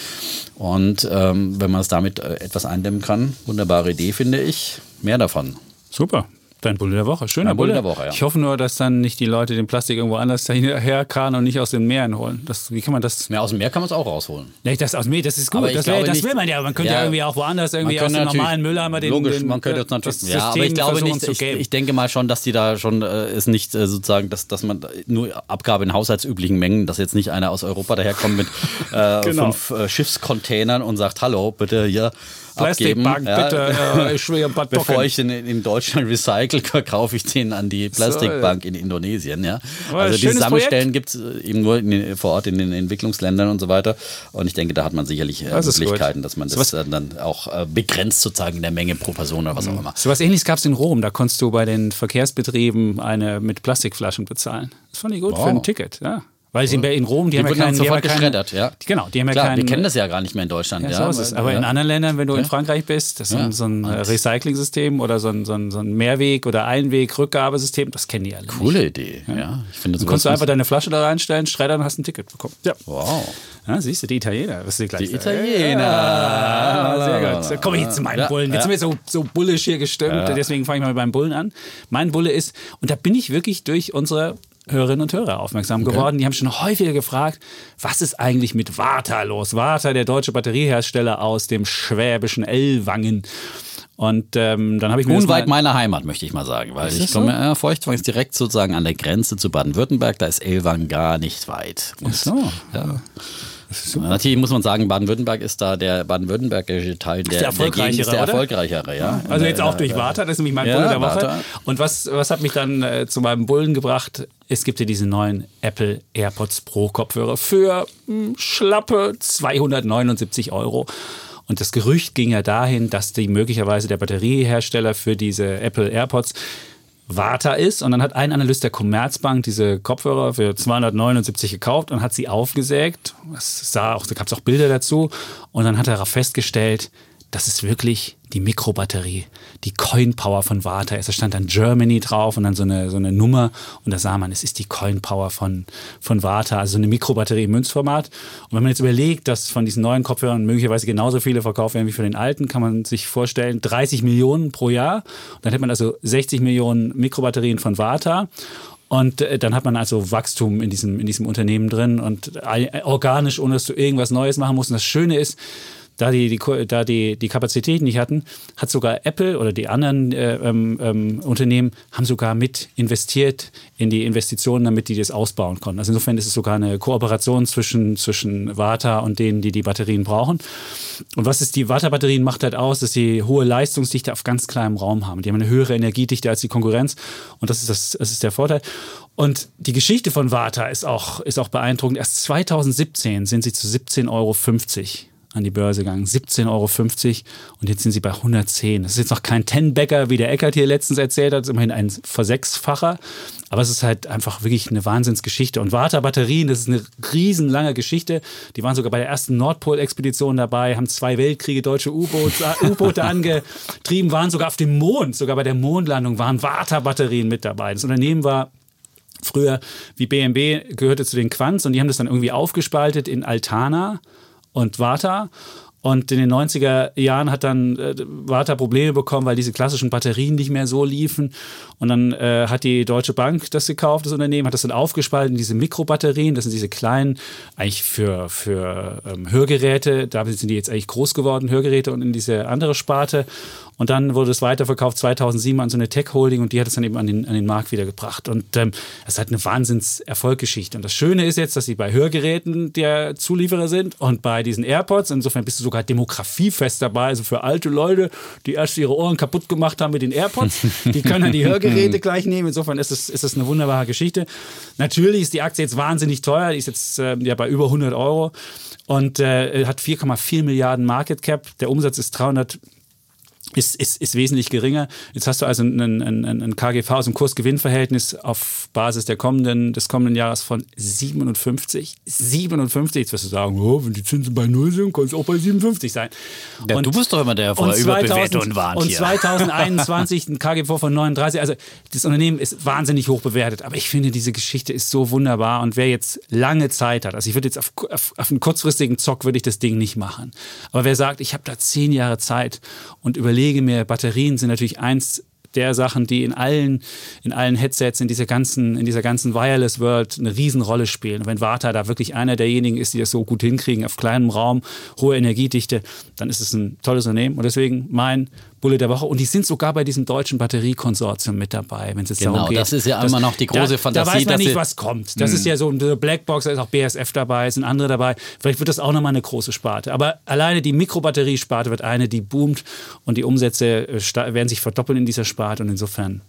und ähm, wenn man es damit äh, etwas eindämmen kann, wunderbare Idee, finde ich. Mehr davon. Super. Dein Bulle der Woche, schöner Bulle. Bulle der Woche, ja. Ich hoffe nur, dass dann nicht die Leute den Plastik irgendwo anders herkarren und nicht aus den Meeren holen. Das, wie kann man das? Ja, aus dem Meer kann man es auch rausholen. Nee, das aus dem Meer, das ist gut. Das, wär, das will man ja. Man könnte ja, ja irgendwie auch woanders irgendwie aus dem normalen Mülleimer den, Logisch, den, man könnte jetzt natürlich. Das ja, aber ich glaube nicht. Ich, ich, denke mal schon, dass die da schon äh, ist nicht äh, sozusagen, dass, dass man nur Abgabe in haushaltsüblichen Mengen, dass jetzt nicht einer aus Europa daherkommt mit äh, genau. fünf äh, Schiffscontainern und sagt, hallo, bitte hier Plastikbank, bitte, ja, ich will ein paar Bevor ich den in Deutschland recycle, kaufe ich den an die Plastikbank so, in Indonesien. Ja. Also diese Sammelstellen gibt es äh, eben nur den, vor Ort in den Entwicklungsländern und so weiter. Und ich denke, da hat man sicherlich äh, das Möglichkeiten, dass man das so dann auch äh, begrenzt sozusagen in der Menge pro Person oder was auch immer. So was ähnliches gab es in Rom. Da konntest du bei den Verkehrsbetrieben eine mit Plastikflaschen bezahlen. Das fand ich gut wow. für ein Ticket. Ja. Weil sie in Rom, die, die haben ja keinen, sofort die haben ja geschreddert, ja. Genau, die haben Klar, ja keinen. Wir kennen das ja gar nicht mehr in Deutschland, ja. ja. So ist es. Aber ja. in anderen Ländern, wenn du in Frankreich bist, das ist ja. so ein Recycling-System oder so ein, so, ein, so ein Mehrweg- oder Einweg-Rückgabesystem, das kennen die alle. Coole nicht. Idee, ja. Ich finde, du kannst du einfach deine Flasche da reinstellen, schreddern und hast ein Ticket bekommen. Ja. Wow. Ja, siehst du, die Italiener. Was die, die Italiener. Ja, sehr gut. So, komme ich jetzt zu meinem Bullen. Jetzt sind wir so, so bullisch hier gestimmt, deswegen fange ich mal mit meinem Bullen an. Mein Bulle ist, und da bin ich wirklich durch unsere Hörerinnen und Hörer aufmerksam okay. geworden. Die haben schon häufiger gefragt, was ist eigentlich mit Warta los? Warta, der deutsche Batteriehersteller aus dem schwäbischen Ellwangen. Und ähm, dann habe ich mir unweit meiner Heimat möchte ich mal sagen, weil ich komme so? äh, Feuchtwang ist direkt sozusagen an der Grenze zu Baden-Württemberg. Da ist Ellwangen gar nicht weit. Ach so. Ja. Natürlich muss man sagen, Baden-Württemberg ist da der baden-württembergische Teil der, der erfolgreichere. Der, der erfolgreichere ja. Also jetzt auch durch Warta, das ist nämlich mein ja, Bulle der Woche. Warta. Und was, was hat mich dann äh, zu meinem Bullen gebracht? Es gibt ja diese neuen Apple AirPods Pro Kopfhörer für mh, hm, schlappe 279 Euro. Und das Gerücht ging ja dahin, dass die möglicherweise der Batteriehersteller für diese Apple AirPods Warta ist. Und dann hat ein Analyst der Commerzbank diese Kopfhörer für 279 gekauft und hat sie aufgesägt. Das sah auch, da gab es auch Bilder dazu. Und dann hat er festgestellt, das ist wirklich die Mikrobatterie, die Coin Power von Warta. Da stand dann Germany drauf und dann so eine, so eine Nummer und da sah man, es ist die Coin Power von, von Warta, also so eine Mikrobatterie im Münzformat. Und wenn man jetzt überlegt, dass von diesen neuen Kopfhörern möglicherweise genauso viele verkauft werden wie von den alten, kann man sich vorstellen, 30 Millionen pro Jahr. Und dann hätte man also 60 Millionen Mikrobatterien von Warta. Und äh, dann hat man also Wachstum in diesem, in diesem Unternehmen drin und organisch, ohne dass du irgendwas Neues machen musst. Und das Schöne ist, da die, die, da die, die Kapazität nicht hatten, hat sogar Apple oder die anderen äh, ähm, ähm, Unternehmen haben sogar mit investiert in die Investitionen, damit die das ausbauen konnten. Also insofern ist es sogar eine Kooperation zwischen, zwischen Vata und denen, die die Batterien brauchen. Und was ist die Vata-Batterien macht halt aus, dass sie hohe Leistungsdichte auf ganz kleinem Raum haben. Die haben eine höhere Energiedichte als die Konkurrenz und das ist, das, das ist der Vorteil. Und die Geschichte von Vata ist auch, ist auch beeindruckend. Erst 2017 sind sie zu 17,50 Euro an die Börse gegangen. 17,50 Euro und jetzt sind sie bei 110. Das ist jetzt noch kein Ten-Bäcker, wie der Eckert hier letztens erzählt hat, das ist immerhin ein Versechsfacher. Aber es ist halt einfach wirklich eine Wahnsinnsgeschichte. Und Warta-Batterien, das ist eine riesenlange Geschichte. Die waren sogar bei der ersten Nordpol-Expedition dabei, haben zwei Weltkriege deutsche U-Boote angetrieben, waren sogar auf dem Mond, sogar bei der Mondlandung waren Warta-Batterien mit dabei. Das Unternehmen war früher wie BMW gehörte zu den Quants und die haben das dann irgendwie aufgespaltet in Altana und Vata. Und in den 90er Jahren hat dann äh, Warta Probleme bekommen, weil diese klassischen Batterien nicht mehr so liefen. Und dann äh, hat die Deutsche Bank das gekauft, das Unternehmen, hat das dann aufgespalten in diese Mikrobatterien. Das sind diese kleinen, eigentlich für, für ähm, Hörgeräte. Da sind die jetzt eigentlich groß geworden, Hörgeräte und in diese andere Sparte. Und dann wurde es weiterverkauft 2007 an so eine Tech-Holding und die hat es dann eben an den, an den Markt wiedergebracht. Und ähm, das ist halt eine Wahnsinns-Erfolgsgeschichte. Und das Schöne ist jetzt, dass sie bei Hörgeräten der Zulieferer sind und bei diesen AirPods. Insofern bist du sogar demografiefest dabei. Also für alte Leute, die erst ihre Ohren kaputt gemacht haben mit den AirPods, die können dann die Hörgeräte gleich nehmen. Insofern ist es, ist es eine wunderbare Geschichte. Natürlich ist die Aktie jetzt wahnsinnig teuer. Die ist jetzt äh, ja bei über 100 Euro und äh, hat 4,4 Milliarden Market Cap. Der Umsatz ist 300 ist, ist, ist wesentlich geringer. Jetzt hast du also ein, ein, ein KGV, also ein Kurs-Gewinn-Verhältnis auf Basis der kommenden, des kommenden Jahres von 57. 57, jetzt wirst du sagen, oh, wenn die Zinsen bei Null sind, kann es auch bei 57 sein. Ja, und, du bist doch immer der vorher überbewertet und warnt Und 2021 ein KGV von 39. Also das Unternehmen ist wahnsinnig hoch bewertet. Aber ich finde, diese Geschichte ist so wunderbar. Und wer jetzt lange Zeit hat, also ich würde jetzt auf, auf, auf einen kurzfristigen Zock würde ich das Ding nicht machen. Aber wer sagt, ich habe da zehn Jahre Zeit und überlege, überlege mir, Batterien sind natürlich eins der Sachen, die in allen, in allen Headsets, in dieser ganzen, in dieser ganzen Wireless World eine Riesenrolle spielen. Und wenn Vata da wirklich einer derjenigen ist, die das so gut hinkriegen, auf kleinem Raum, hohe Energiedichte, dann ist es ein tolles Unternehmen. Und deswegen mein Bulle der Woche. Und die sind sogar bei diesem deutschen Batteriekonsortium mit dabei, wenn es jetzt genau, darum geht. Das ist ja immer noch die große da, Fantasie. Da weiß man nicht, was kommt. Das ist hm. ja so eine Blackbox, da ist auch BSF dabei, sind andere dabei. Vielleicht wird das auch nochmal eine große Sparte. Aber alleine die Mikrobatteriesparte wird eine, die boomt und die Umsätze äh, werden sich verdoppeln in dieser Sparte. Und insofern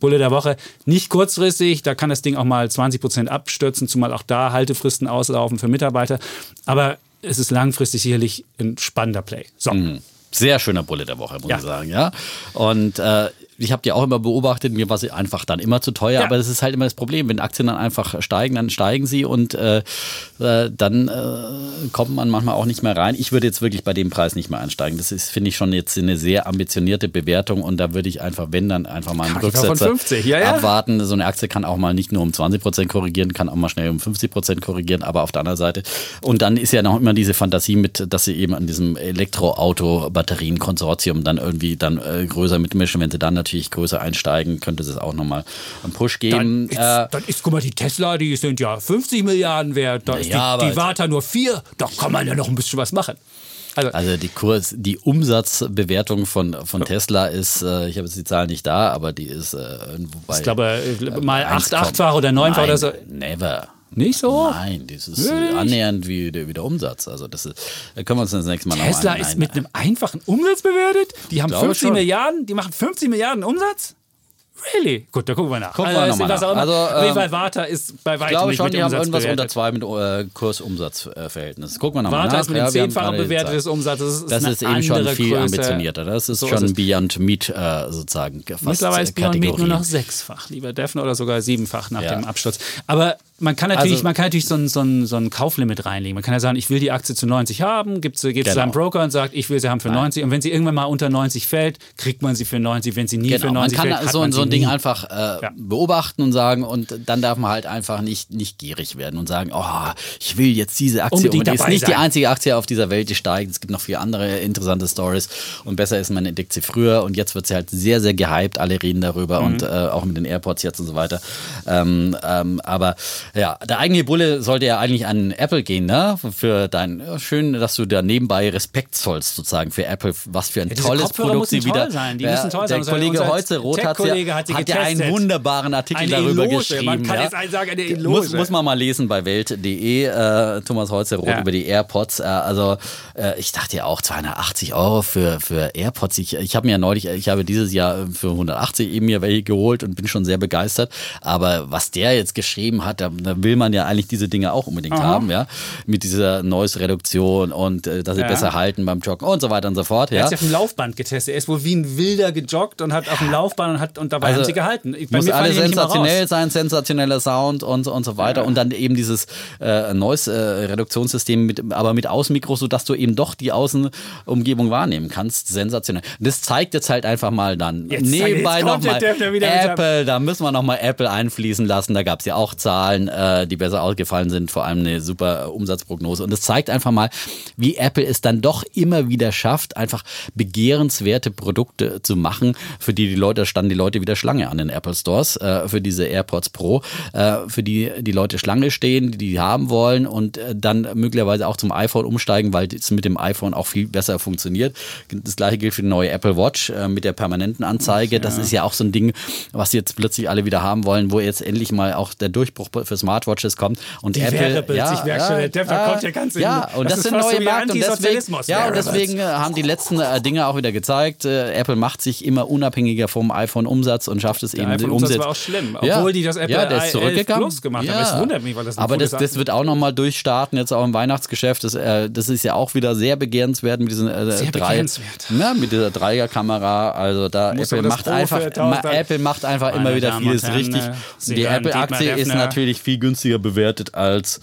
Bulle der Woche. Nicht kurzfristig, da kann das Ding auch mal 20 Prozent abstürzen, zumal auch da Haltefristen auslaufen für Mitarbeiter. Aber es ist langfristig sicherlich ein spannender Play. So. Mhm. Sehr schöner Bulle der Woche, muss ja. ich sagen, ja. Und äh, ich habe die auch immer beobachtet, mir war sie einfach dann immer zu teuer, ja. aber das ist halt immer das Problem, wenn Aktien dann einfach steigen, dann steigen sie und äh, äh, dann äh, kommt man manchmal auch nicht mehr rein. Ich würde jetzt wirklich bei dem Preis nicht mehr einsteigen. Das ist, finde ich, schon jetzt eine sehr ambitionierte Bewertung und da würde ich einfach, wenn dann einfach mal einen Rücksetzer ja, ja. abwarten. So eine Aktie kann auch mal nicht nur um 20 Prozent korrigieren, kann auch mal schnell um 50 Prozent korrigieren, aber auf der anderen Seite. Und dann ist ja noch immer diese Fantasie mit, dass sie eben an diesem Elektroauto-Batterien-Konsortium dann irgendwie dann äh, größer mitmischen, wenn sie dann natürlich größer einsteigen, könnte es auch nochmal einen Push geben. Dann ist, äh, dann ist, guck mal, die Tesla, die sind ja 50 Milliarden wert, da ist ja, die, die Vata nur 4, da kann man ja noch ein bisschen was machen. Also, also, die Kurs, die Umsatzbewertung von, von Tesla ist, äh, ich habe jetzt die Zahlen nicht da, aber die ist äh, irgendwo bei. Ich glaube, äh, mal 8, 8-fach oder 9-fach oder so. Never. Nicht so? Nein, das ist Wirklich? annähernd wie der, wie der Umsatz. Also das ist, da können wir uns das nächste Mal Tesla noch ein, ist mit einem einfachen Umsatz bewertet? Die haben 50 Milliarden, die machen 50 Milliarden Umsatz? Really? Gut, da gucken wir nach. Gucken wir also, nochmal nach. Also, jeden Fall Vata ist bei weitem ich glaube nicht schon, mit die haben Umsatz irgendwas bewertet. unter zwei mit äh, Kurs-Umsatz-Verhältnis. Gucken wir nochmal nach. ist mit dem ja, zehnfachen bewertet des Umsatzes. Das ist, das ist eben schon viel Größe. ambitionierter. Das ist so schon ist Beyond Meat äh, sozusagen. Fast Mittlerweile ist Beyond Meat nur noch sechsfach, lieber Defner, oder sogar siebenfach nach ja. dem Absturz. Aber man kann natürlich, also, man kann natürlich so ein, so, ein, so ein Kauflimit reinlegen. Man kann ja sagen, ich will die Aktie zu 90 haben, gibt sie genau. seinem Broker und sagt, ich will sie haben für Nein. 90. Und wenn sie irgendwann mal unter 90 fällt, kriegt man sie für 90. Wenn sie nie genau. für 90 fällt, man kann so, man so ein nie. Ding einfach äh, ja. beobachten und sagen, und dann darf man halt einfach nicht, nicht gierig werden und sagen, oh, ich will jetzt diese Aktie. Unbedingt und die ist nicht sein. die einzige Aktie auf dieser Welt, die steigt. Es gibt noch viele andere interessante Stories. Und besser ist, man entdeckt sie früher. Und jetzt wird sie halt sehr, sehr gehypt. Alle reden darüber Mhm. und äh, auch mit den Airports jetzt und so weiter. Ähm, ähm, aber ja, der eigene Bulle sollte ja eigentlich an Apple gehen, ne? Für dein ja, schön, dass du da nebenbei Respekt zollst sozusagen für Apple, was für ein Ja, tolles Kopfhörer Produkt sie wieder. sein, die Ja, müssen toll der sein. Kollege Unser Holze Roth hat ja, hat hat ja einen wunderbaren Artikel darüber Eloge. geschrieben. Man kann ja. jetzt einen sagen, eine Eloge. Muss, muss man mal lesen bei Welt.de, äh, Thomas Holze Roth Ja. über die AirPods. Äh, also äh, ich dachte ja auch 280 Euro für, für AirPods. Ich, ich habe mir ja neulich, ich habe dieses Jahr für 180 eben mir welche geholt und bin schon sehr begeistert. Aber was der jetzt geschrieben hat, da da will man ja eigentlich diese Dinge auch unbedingt haben, ja, mit dieser Noise-Reduktion und äh, dass sie Ja. besser halten beim Joggen und so weiter und so fort. Er Ja. hat auf dem Laufband getestet. Er ist wohl wie ein Wilder gejoggt und hat auf dem Laufband und, hat, und dabei Also, haben sie gehalten. Bei Muss alles sensationell sein, sensationeller Sound und, so- und so weiter. Und dann eben dieses äh, Noise-Reduktionssystem, mit, aber mit Außenmikro, sodass du eben doch die Außenumgebung wahrnehmen kannst. Sensationell. Das zeigt jetzt halt einfach mal dann Jetzt- nebenbei nochmal Apple, da müssen wir nochmal Apple einfließen lassen. Da gab es ja auch Zahlen, äh, die besser ausgefallen sind, vor allem eine super Umsatzprognose. Und das zeigt einfach mal, wie Apple es dann doch immer wieder schafft, einfach begehrenswerte Produkte zu machen, für die die Leute, standen die Leute wieder Schlange an den Apple Stores, äh, für diese AirPods Pro, äh, für die die Leute Schlange stehen, die die haben wollen und äh, dann möglicherweise auch zum iPhone umsteigen, weil es mit dem iPhone auch viel besser funktioniert. Das gleiche gilt für die neue Apple Watch äh, mit der permanenten Anzeige. Das ist ja auch so ein Ding, was jetzt plötzlich alle wieder haben wollen, wo jetzt endlich mal auch der Durchbruch für Smartwatches kommt. Und Die Apple, ja, schon, der ja, kommt ja ganz in- Ja, und das das, sind neue so Märkte und deswegen, ja, und deswegen äh, haben die letzten äh, Dinge auch wieder gezeigt, äh, Apple macht sich immer unabhängiger vom iPhone-Umsatz und schafft es eben, den iPhone-Umsatz Umsatz. war auch schlimm, obwohl die das Apple ja, der ist 11 zurückgegangen. Plus gemacht haben. Es wundert mich, weil das Aber das, das wird auch nochmal durchstarten, jetzt auch im Weihnachtsgeschäft. Das, äh, das ist ja auch wieder sehr begehrenswert mit diesen äh, drei, begehrenswert. ja, mit dieser Dreier-Kamera. Also da Apple das macht einfach, für ma, 1000 Apple macht einfach immer wieder vieles richtig. Die Apple-Aktie ist natürlich viel günstiger bewertet als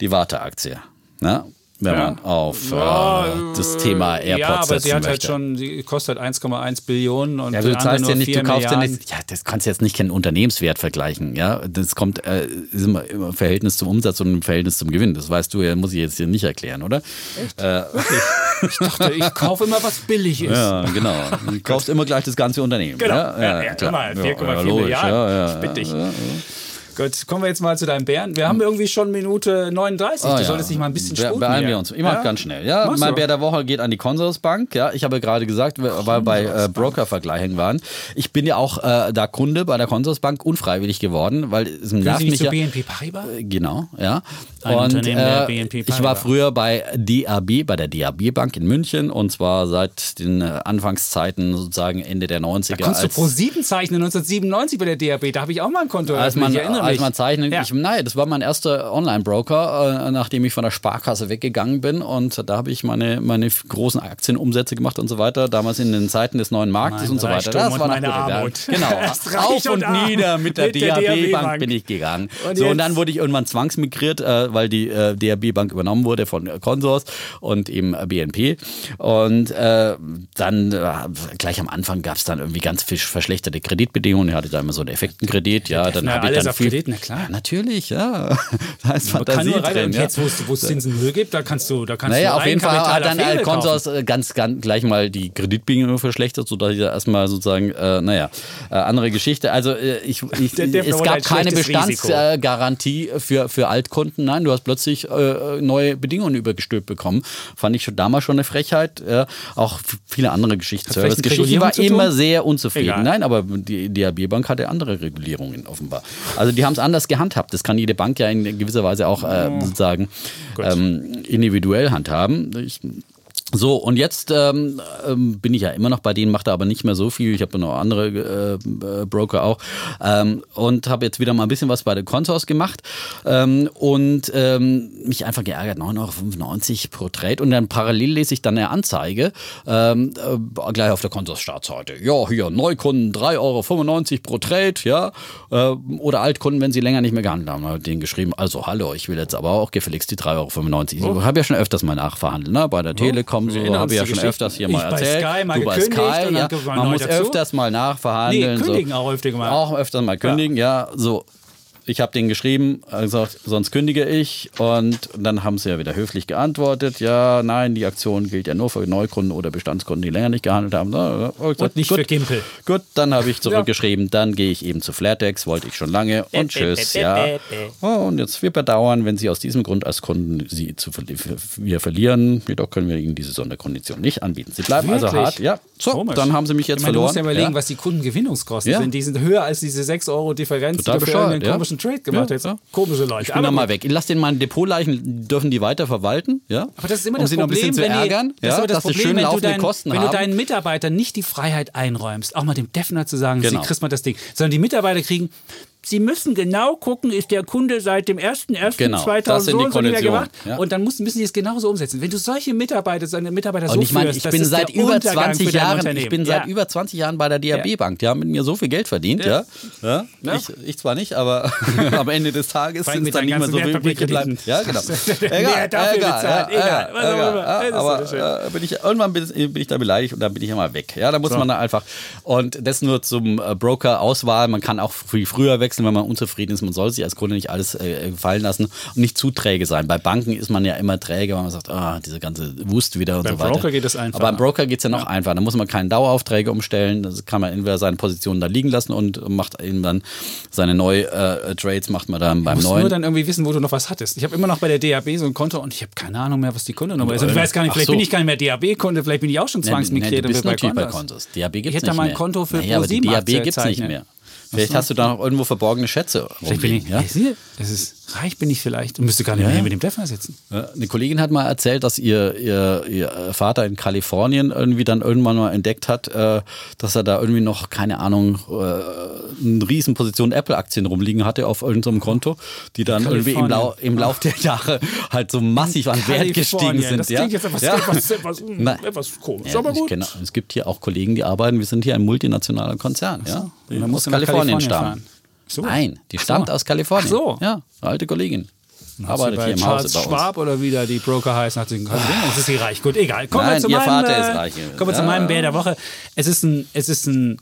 die Warte-Aktie. Ne? Wenn Ja. man auf äh, Ja, das Thema AirPods Ja, aber sie hat halt möchte. schon, die kostet 1,1 Billionen und Ja, du zahlst ja nicht, 4 du kaufst ja nicht, ja, das kannst du jetzt nicht keinen Unternehmenswert vergleichen, ja. Das kommt, äh, ist immer, im Verhältnis zum Umsatz und im Verhältnis zum Gewinn. Das weißt du ja, muss ich jetzt hier nicht erklären, oder? Ich dachte, ich kaufe immer, was billig ist. Ja, genau. Du kaufst immer gleich das ganze Unternehmen. Genau. Ja, Ja, ja, klar. 4,4 Ja, ja, logisch, Milliarden. Ja, ja, ich bitte dich. Gut, kommen wir jetzt mal zu deinem Bären. Wir haben irgendwie schon Minute 39. Ah, du ja. solltest dich mal ein bisschen Be- sputen. Beeilen hier. wir uns. Mach Ja? ganz schnell. Ja, Machst mein du. Bär der Woche geht an die Consorsbank. Ja, ich habe gerade gesagt, weil wir bei äh, Broker-Vergleichen waren. Ich bin ja auch äh, da Kunde bei der Consorsbank unfreiwillig geworden, weil es nervt mich zu ja. BNP Paribas? Genau, ja. Ein und Unternehmen der äh, BNP ich war Paribas. früher bei DAB, bei der DAB Bank in München und zwar seit den äh, Anfangszeiten sozusagen Ende der 90er. Kannst du als- Pro 7 zeichnen 1997 bei der DAB? Da habe ich auch mal ein Konto. als man, ich erinnere als man zeichnen, Ja. ich, nein, das war mein erster Online-Broker, äh, nachdem ich von der Sparkasse weggegangen bin und da habe ich meine, meine großen Aktienumsätze gemacht und so weiter, damals in den Zeiten des neuen Marktes Mein und so weiter. Und noch meine. Armut. Genau, auf und und nieder mit der mit der DAB-Bank DAB-Bank. bin ich gegangen. Und so, und dann wurde ich irgendwann zwangsmigriert, äh, weil die äh, DAB-Bank übernommen wurde von äh, Consors und eben äh, BNP und äh, dann äh, gleich am Anfang gab es dann irgendwie ganz verschlechterte Kreditbedingungen. Ich hatte da immer so einen Effektenkredit, ja, dann Na, habe ich dann auf viel, Kredit, na klar. ja, natürlich, ja. Da ist Man kann nur rein, drin. Ja. jetzt, wo es- Zinsen null gibt, da kannst du, da kannst Naja, du auf jeden Fall hat dann kaufen. Consors äh, ganz, ganz gleich mal die Kreditbedingungen verschlechtert, sodass ich da erstmal sozusagen, äh, naja, äh, andere Geschichte. Also ich, ich, es gab ein keine. Bestandsgarantie für, für Altkunden. Nein, du hast plötzlich äh, neue Bedingungen übergestülpt bekommen. Fand ich schon damals schon eine Frechheit. Äh, auch viele andere Geschichten. Servicegeschichten Regulierung war immer sehr unzufrieden. Egal. Nein, aber die DAB Bank hatte andere Regulierungen offenbar. Also die haben es anders gehandhabt. Das kann jede Bank ja in gewisser Weise auch äh, sozusagen ähm, individuell handhaben. Ich, so, und jetzt ähm, ähm, bin ich ja immer noch bei denen, mache da aber nicht mehr so viel. Ich habe noch andere äh, äh, Broker auch. Ähm, und habe jetzt wieder mal ein bisschen was bei der Consors gemacht ähm, und ähm, mich einfach geärgert, 9,95 Euro pro Trade. Und dann parallel lese ich dann eine Anzeige, ähm, äh, gleich auf der Consors-Startseite. Ja, hier, Neukunden 3,95 Euro pro Trade, ja. Äh, oder Altkunden, wenn sie länger nicht mehr gehandelt haben. Habe denen geschrieben, also hallo, ich will jetzt aber auch gefälligst die 3,95 Euro. Ich habe ja schon öfters mal nachverhandelt, ne? Bei der Telekom, so erinnern habe ich ja schon öfters hier mal erzählt. Sky mal du bei Sky, ja. man muss dazu. öfters mal nachverhandeln. Nee, kündigen so. auch öfter mal. Auch öfters mal kündigen, ja. So, ich habe denen geschrieben, also sonst kündige ich. Und dann haben sie ja wieder höflich geantwortet, ja, nein, die Aktion gilt ja nur für Neukunden oder Bestandskunden, die länger nicht gehandelt haben. Gesagt, nicht gut, für Gimpel. Gut, dann habe ich zurückgeschrieben, dann gehe ich eben zu Flatex, wollte ich schon lange und tschüss, ja. Und jetzt wir bedauern, wenn Sie aus diesem Grund als Kunden Sie zu wir verlieren, jedoch können wir Ihnen diese Sonderkondition nicht anbieten. Sie bleiben also Wirklich? hart, ja. So, Komisch. dann haben Sie mich jetzt ich meine, verloren. Du musst ja überlegen, ja. was die Kundengewinnungskosten Ja. sind. Die sind höher als diese 6 Euro Differenz, Total die du für einen ja. Komischen Trade gemacht Ja, hast. ja. Komische Leute. Ich bin da mal weg. Ich lasse den meine Depotleichen, dürfen die weiter verwalten, ja? Aber das ist immer um das sie noch ein Problem, bisschen zu wenn die, ärgern, das ja? das dass sie Problem, schön wenn, du, laufende dein, Kosten wenn haben. du deinen Mitarbeitern nicht die Freiheit einräumst, auch mal dem Defner zu sagen, Genau. sie kriegst mal das Ding, sondern die Mitarbeiter kriegen Sie müssen genau gucken, ist der Kunde seit dem 1.1.2000 Genau, das sind die so so Konditionen, gemacht. ja. Und dann müssen, müssen die es genauso umsetzen. Wenn du solche Mitarbeiter, seine Mitarbeiter so Und ich meine, ich bin seit über Untergang 20 für dein Jahren, ich bin seit ja. über 20 Jahren bei der DAB Bank. Die haben mit mir so viel Geld verdient, ja. ja. Ja. Ich, ich zwar nicht, aber am Ende des Tages sind es dann nicht mehr so ganzen übrig geblieben. Ja, genau. Egal. Ist so Aber schön. äh, bin ich, irgendwann bin, ich da beleidigt und dann bin ich immer weg. Ja, da muss man einfach. Und das nur zum äh, Broker-Auswahl. Man kann auch viel früher wechseln, wenn man unzufrieden ist. Man soll sich als Kunde nicht alles äh, gefallen lassen und nicht zu träge sein. Bei Banken ist man ja immer träge, weil man sagt, ah, diese ganze Wust wieder und Beim so weiter. Broker geht es einfacher. Aber beim Broker geht es ja noch einfacher. Da muss man keine Daueraufträge umstellen. Das kann man entweder seine Positionen da liegen lassen und macht eben dann seine neue äh, Trades macht man dann beim Du musst neuen. nur dann irgendwie wissen, wo du noch was hattest. Ich habe immer noch bei der DAB so ein Konto und ich habe keine Ahnung mehr, was die Kundennummer ist. Und ich weiß gar nicht, vielleicht so. bin ich gar nicht mehr DAB-Kunde, vielleicht bin ich auch schon Zwangsmitglied Nee, und du bist bin natürlich bei Kontos. DAB gibt's Ich hätte nicht da mal ein mehr. Konto für naja, aber die ProSieben DAB Aktie gibt's nicht mehr. Vielleicht hast du da noch irgendwo verborgene Schätze. Vielleicht bin ich, ja? das ist, reich bin ich vielleicht und müsste gar nicht mehr hier mit dem Defner sitzen. Ja, Eine Kollegin hat mal erzählt, dass ihr, ihr, ihr Vater in Kalifornien irgendwie dann irgendwann mal entdeckt hat, äh, dass er da irgendwie noch, keine Ahnung, äh, eine Riesenposition Apple-Aktien rumliegen hatte auf irgendeinem Konto, die dann irgendwie im, Lau im Lauf der Jahre halt so massiv an Wert gestiegen Kalifornien, sind. Das ja? klingt jetzt etwas, ja. etwas, etwas, Nein. etwas komisch, Ja, aber ich gut. kenne, es gibt hier auch Kollegen, die arbeiten, wir sind hier ein multinationaler Konzern. Ja? Und du nach Kalifornien Kalifornien stammen. So. Nein, die Ach so. stammt aus Kalifornien. Ach so. Ja, alte Kollegin. Arbeitet bei hier im Charles Hause bei uns. Schwab oder wie da die Broker heißen, hat sie das ist sie reich. Gut, egal. Kommen Nein, wir zu ihr meinem, Vater äh, ist reich. Kommen wir zu Ja. meinem Bär der Woche. Es ist ein, es ist ein,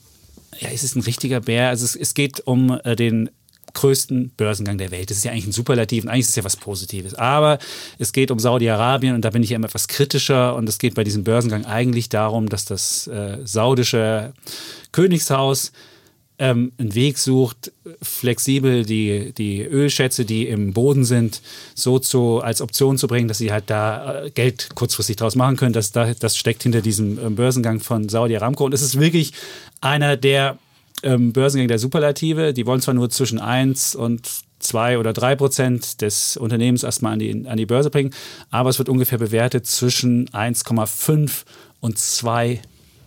ja, es ist ein richtiger Bär. Also es, es geht um äh, den größten Börsengang der Welt. Das ist ja eigentlich ein Superlativ und eigentlich ist es ja was Positives. Aber es geht um Saudi-Arabien und da bin ich ja immer etwas kritischer und es geht bei diesem Börsengang eigentlich darum, dass das äh, saudische Königshaus ähm, einen Weg sucht, flexibel die, die Ölschätze, die im Boden sind, so zu, als Option zu bringen, dass sie halt da äh, Geld kurzfristig draus machen können. Das, da, das steckt hinter diesem ähm, Börsengang von Saudi Aramco. Und es ist wirklich einer der ähm, Börsengänge der Superlative. Die wollen zwar nur zwischen 1 und 2 oder 3 Prozent des Unternehmens erstmal an die, an die Börse bringen, aber es wird ungefähr bewertet zwischen 1,5 und 2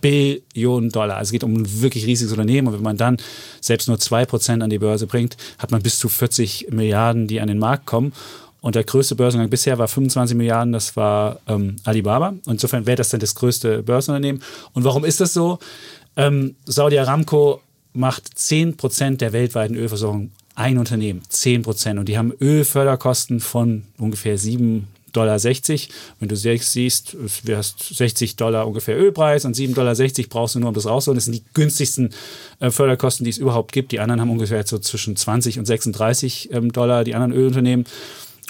Billionen Dollar. Also es geht um ein wirklich riesiges Unternehmen. Und wenn man dann selbst nur 2% an die Börse bringt, hat man bis zu 40 Milliarden, die an den Markt kommen. Und der größte Börsengang bisher war 25 Milliarden, das war ähm, Alibaba. Insofern wäre das dann das größte Börsenunternehmen. Und warum ist das so? Ähm, Saudi Aramco macht 10% der weltweiten Ölversorgung ein Unternehmen. 10%. Und die haben Ölförderkosten von ungefähr 7 Dollar 60. Wenn du siehst, es wärst 60 Dollar ungefähr Ölpreis und 7,60 Dollar brauchst du nur, um das rauszuholen. Das sind die günstigsten äh, Förderkosten, die es überhaupt gibt. Die anderen haben ungefähr so zwischen 20 und 36 ähm, Dollar, die anderen Ölunternehmen.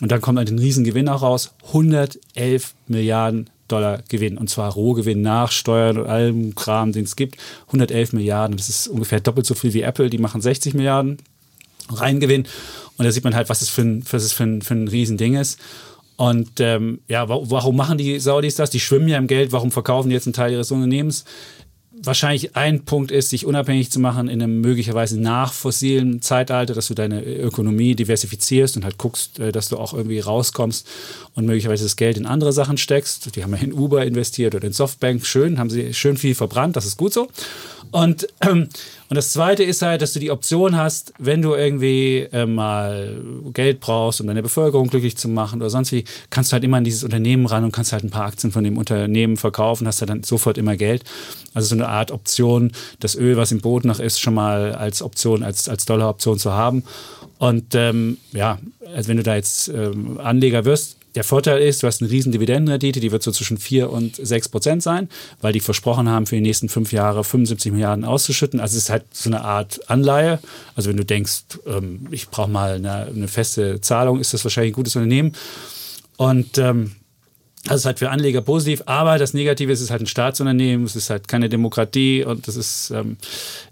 Und dann kommt halt ein Riesengewinn auch raus. 111 Milliarden Dollar Gewinn. Und zwar Rohgewinn nach Steuern und allem Kram, den es gibt. 111 Milliarden. Das ist ungefähr doppelt so viel wie Apple. Die machen 60 Milliarden Reingewinn. Und da sieht man halt, was es für ein, was es für ein, für ein Riesending ist. Und ähm, ja, wa- warum machen die Saudis das? Die schwimmen ja im Geld. Warum verkaufen die jetzt einen Teil ihres Unternehmens? Wahrscheinlich ein Punkt ist, sich unabhängig zu machen in einem möglicherweise nach fossilen Zeitalter, dass du deine Ökonomie diversifizierst und halt guckst, äh, dass du auch irgendwie rauskommst und möglicherweise das Geld in andere Sachen steckst. Die haben ja in Uber investiert oder in Softbank. Schön, haben sie schön viel verbrannt, das ist gut so. Und, ähm, und das Zweite ist halt, dass du die Option hast, wenn du irgendwie äh, mal Geld brauchst, um deine Bevölkerung glücklich zu machen oder sonst wie, kannst du halt immer an dieses Unternehmen ran und kannst halt ein paar Aktien von dem Unternehmen verkaufen, hast du dann sofort immer Geld. Also so eine Art Option, das Öl, was im Boden noch ist, schon mal als Option, als, als Dollaroption zu haben. Und ähm, ja, also wenn du da jetzt ähm, Anleger wirst, der Vorteil ist, du hast eine riesen Dividendenrendite, die wird so zwischen 4 und 6 Prozent sein, weil die versprochen haben, für die nächsten fünf Jahre 75 Milliarden auszuschütten. Also es ist halt so eine Art Anleihe. Also wenn du denkst, ähm, ich brauche mal eine, eine feste Zahlung, ist das wahrscheinlich ein gutes Unternehmen. Und ähm, das ist halt für Anleger positiv, aber das Negative ist, es ist halt ein Staatsunternehmen, es ist halt keine Demokratie und das ist, ähm,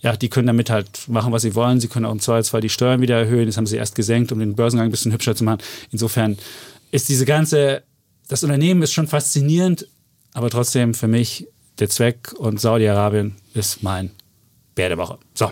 ja, die können damit halt machen, was sie wollen. Sie können auch im Zweifelsfall die Steuern wieder erhöhen. Das haben sie erst gesenkt, um den Börsengang ein bisschen hübscher zu machen. Insofern ist diese ganze, das Unternehmen ist schon faszinierend, aber trotzdem für mich der Zweck und Saudi-Arabien ist mein Bär. So.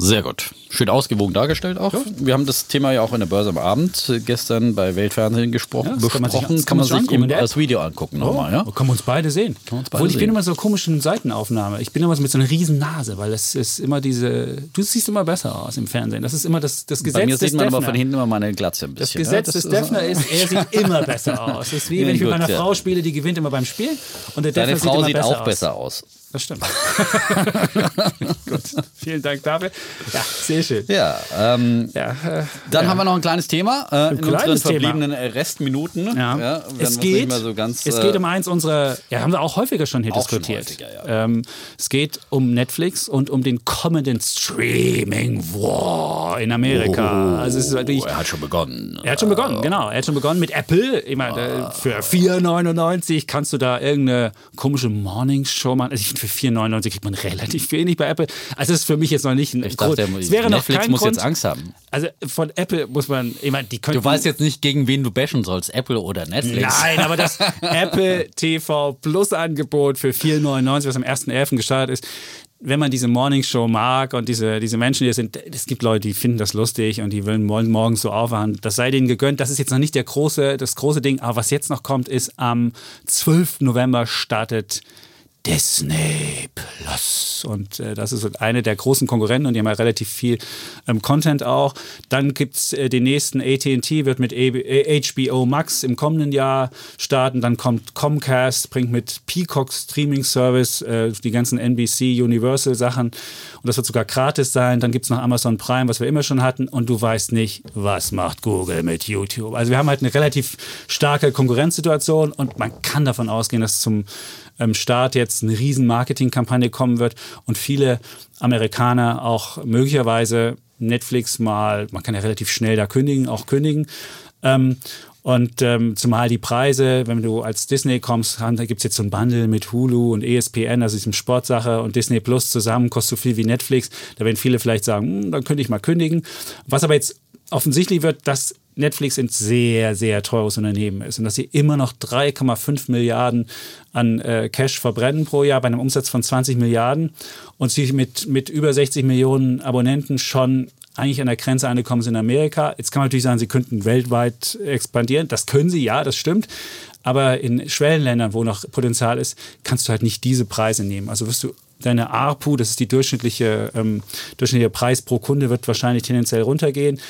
Sehr gut. Schön ausgewogen dargestellt auch. Wir haben das Thema ja auch in der Börse am Abend äh, gestern bei Weltfernsehen gesprochen. Ja, das kann man sich- besprochen. das kann man sich angucken als Video angucken nochmal. Ja? Oh, können wir uns beide sehen. uns beide Obwohl, ich bin sehen. immer so komischen Seitenaufnahme. Ich bin immer so mit so einer riesen Nase, weil es ist immer diese. Du siehst immer besser aus im Fernsehen. Das ist immer das, das Gesetz Bei mir sieht man aber Defner. von hinten immer meine Glatze ein Das bisschen. Gesetz ja? des ist- Defner ist, er sieht immer besser aus. Das ist wie Ja, wenn ich mit meiner ja. Frau spiele, die gewinnt immer beim Spiel. Und der Deine Defner Frau sieht, sieht immer besser auch aus. besser aus. Das stimmt. Gut, vielen Dank dafür. Ja, sehr schön. Ja, ähm, Ja, äh, dann haben wir noch ein kleines Thema äh, in unseren kleines Thema. verbliebenen äh, Restminuten. Ja. werden es, geht, so ganz, es äh, geht um eins unserer, ja, haben wir auch häufiger schon hier Auch schon diskutiert. häufiger, ja. ähm, es geht um Netflix und um den kommenden Streaming War in Amerika. also es ist Oh, er hat schon begonnen. er hat schon begonnen, genau. Er hat schon begonnen mit Apple. Ich meine, äh, für 4,99 kannst du da irgendeine komische Morningshow machen. Also ich für 4,99 kriegt man relativ wenig bei Apple. Also das ist für mich jetzt noch nicht ein Ich Grund. dachte, es wäre noch Netflix kein muss Grund. jetzt Angst haben. Also von Apple muss man, ich meine, die können. Du weißt jetzt nicht, gegen wen du bashen sollst, Apple oder Netflix. Nein, aber das Apple TV Plus Angebot für 4,99, was am 1.11. gestartet ist, wenn man diese Morningshow mag und diese, diese Menschen, die sind, es gibt Leute, die finden das lustig und die wollen morgen- morgens so aufwachen, das sei denen gegönnt. Das ist jetzt noch nicht der große, das große Ding, aber was jetzt noch kommt, ist am 12. November startet Disney Plus. Und äh, das ist eine der großen Konkurrenten und die haben ja relativ viel ähm, Content auch. Dann gibt es äh, den nächsten ATT, wird mit HBO Max im kommenden Jahr starten. Dann kommt Comcast, bringt mit Peacock Streaming Service äh, die ganzen NBC Universal Sachen. Und das wird sogar gratis sein. Dann gibt es noch Amazon Prime, was wir immer schon hatten. Und du weißt nicht, was macht Google mit YouTube. Also wir haben halt eine relativ starke Konkurrenzsituation und man kann davon ausgehen, dass zum ähm, Start jetzt eine riesen Marketingkampagne kommen wird und viele Amerikaner auch möglicherweise Netflix mal, man kann ja relativ schnell da kündigen, auch kündigen. Ähm, und ähm, zumal die Preise, wenn du als Disney kommst, da gibt es jetzt so ein Bundle mit Hulu und ESPN, also diesem Sportsache und Disney Plus zusammen, kostet so viel wie Netflix. Da werden viele vielleicht sagen, hm, dann könnte ich mal kündigen. Was aber jetzt offensichtlich wird, dass Netflix ein sehr, sehr teures Unternehmen ist und dass sie immer noch 3,5 Milliarden an äh, Cash verbrennen pro Jahr bei einem Umsatz von 20 Milliarden und sie mit, mit über 60 Millionen Abonnenten schon eigentlich an der Grenze angekommen sind in Amerika. Jetzt kann man natürlich sagen, sie könnten weltweit expandieren. Das können sie, ja, das stimmt. Aber in Schwellenländern, wo noch Potenzial ist, kannst du halt nicht diese Preise nehmen. Also wirst du deine ARPU, das ist die durchschnittliche, ähm, durchschnittliche Preis pro Kunde, wird wahrscheinlich tendenziell runtergehen.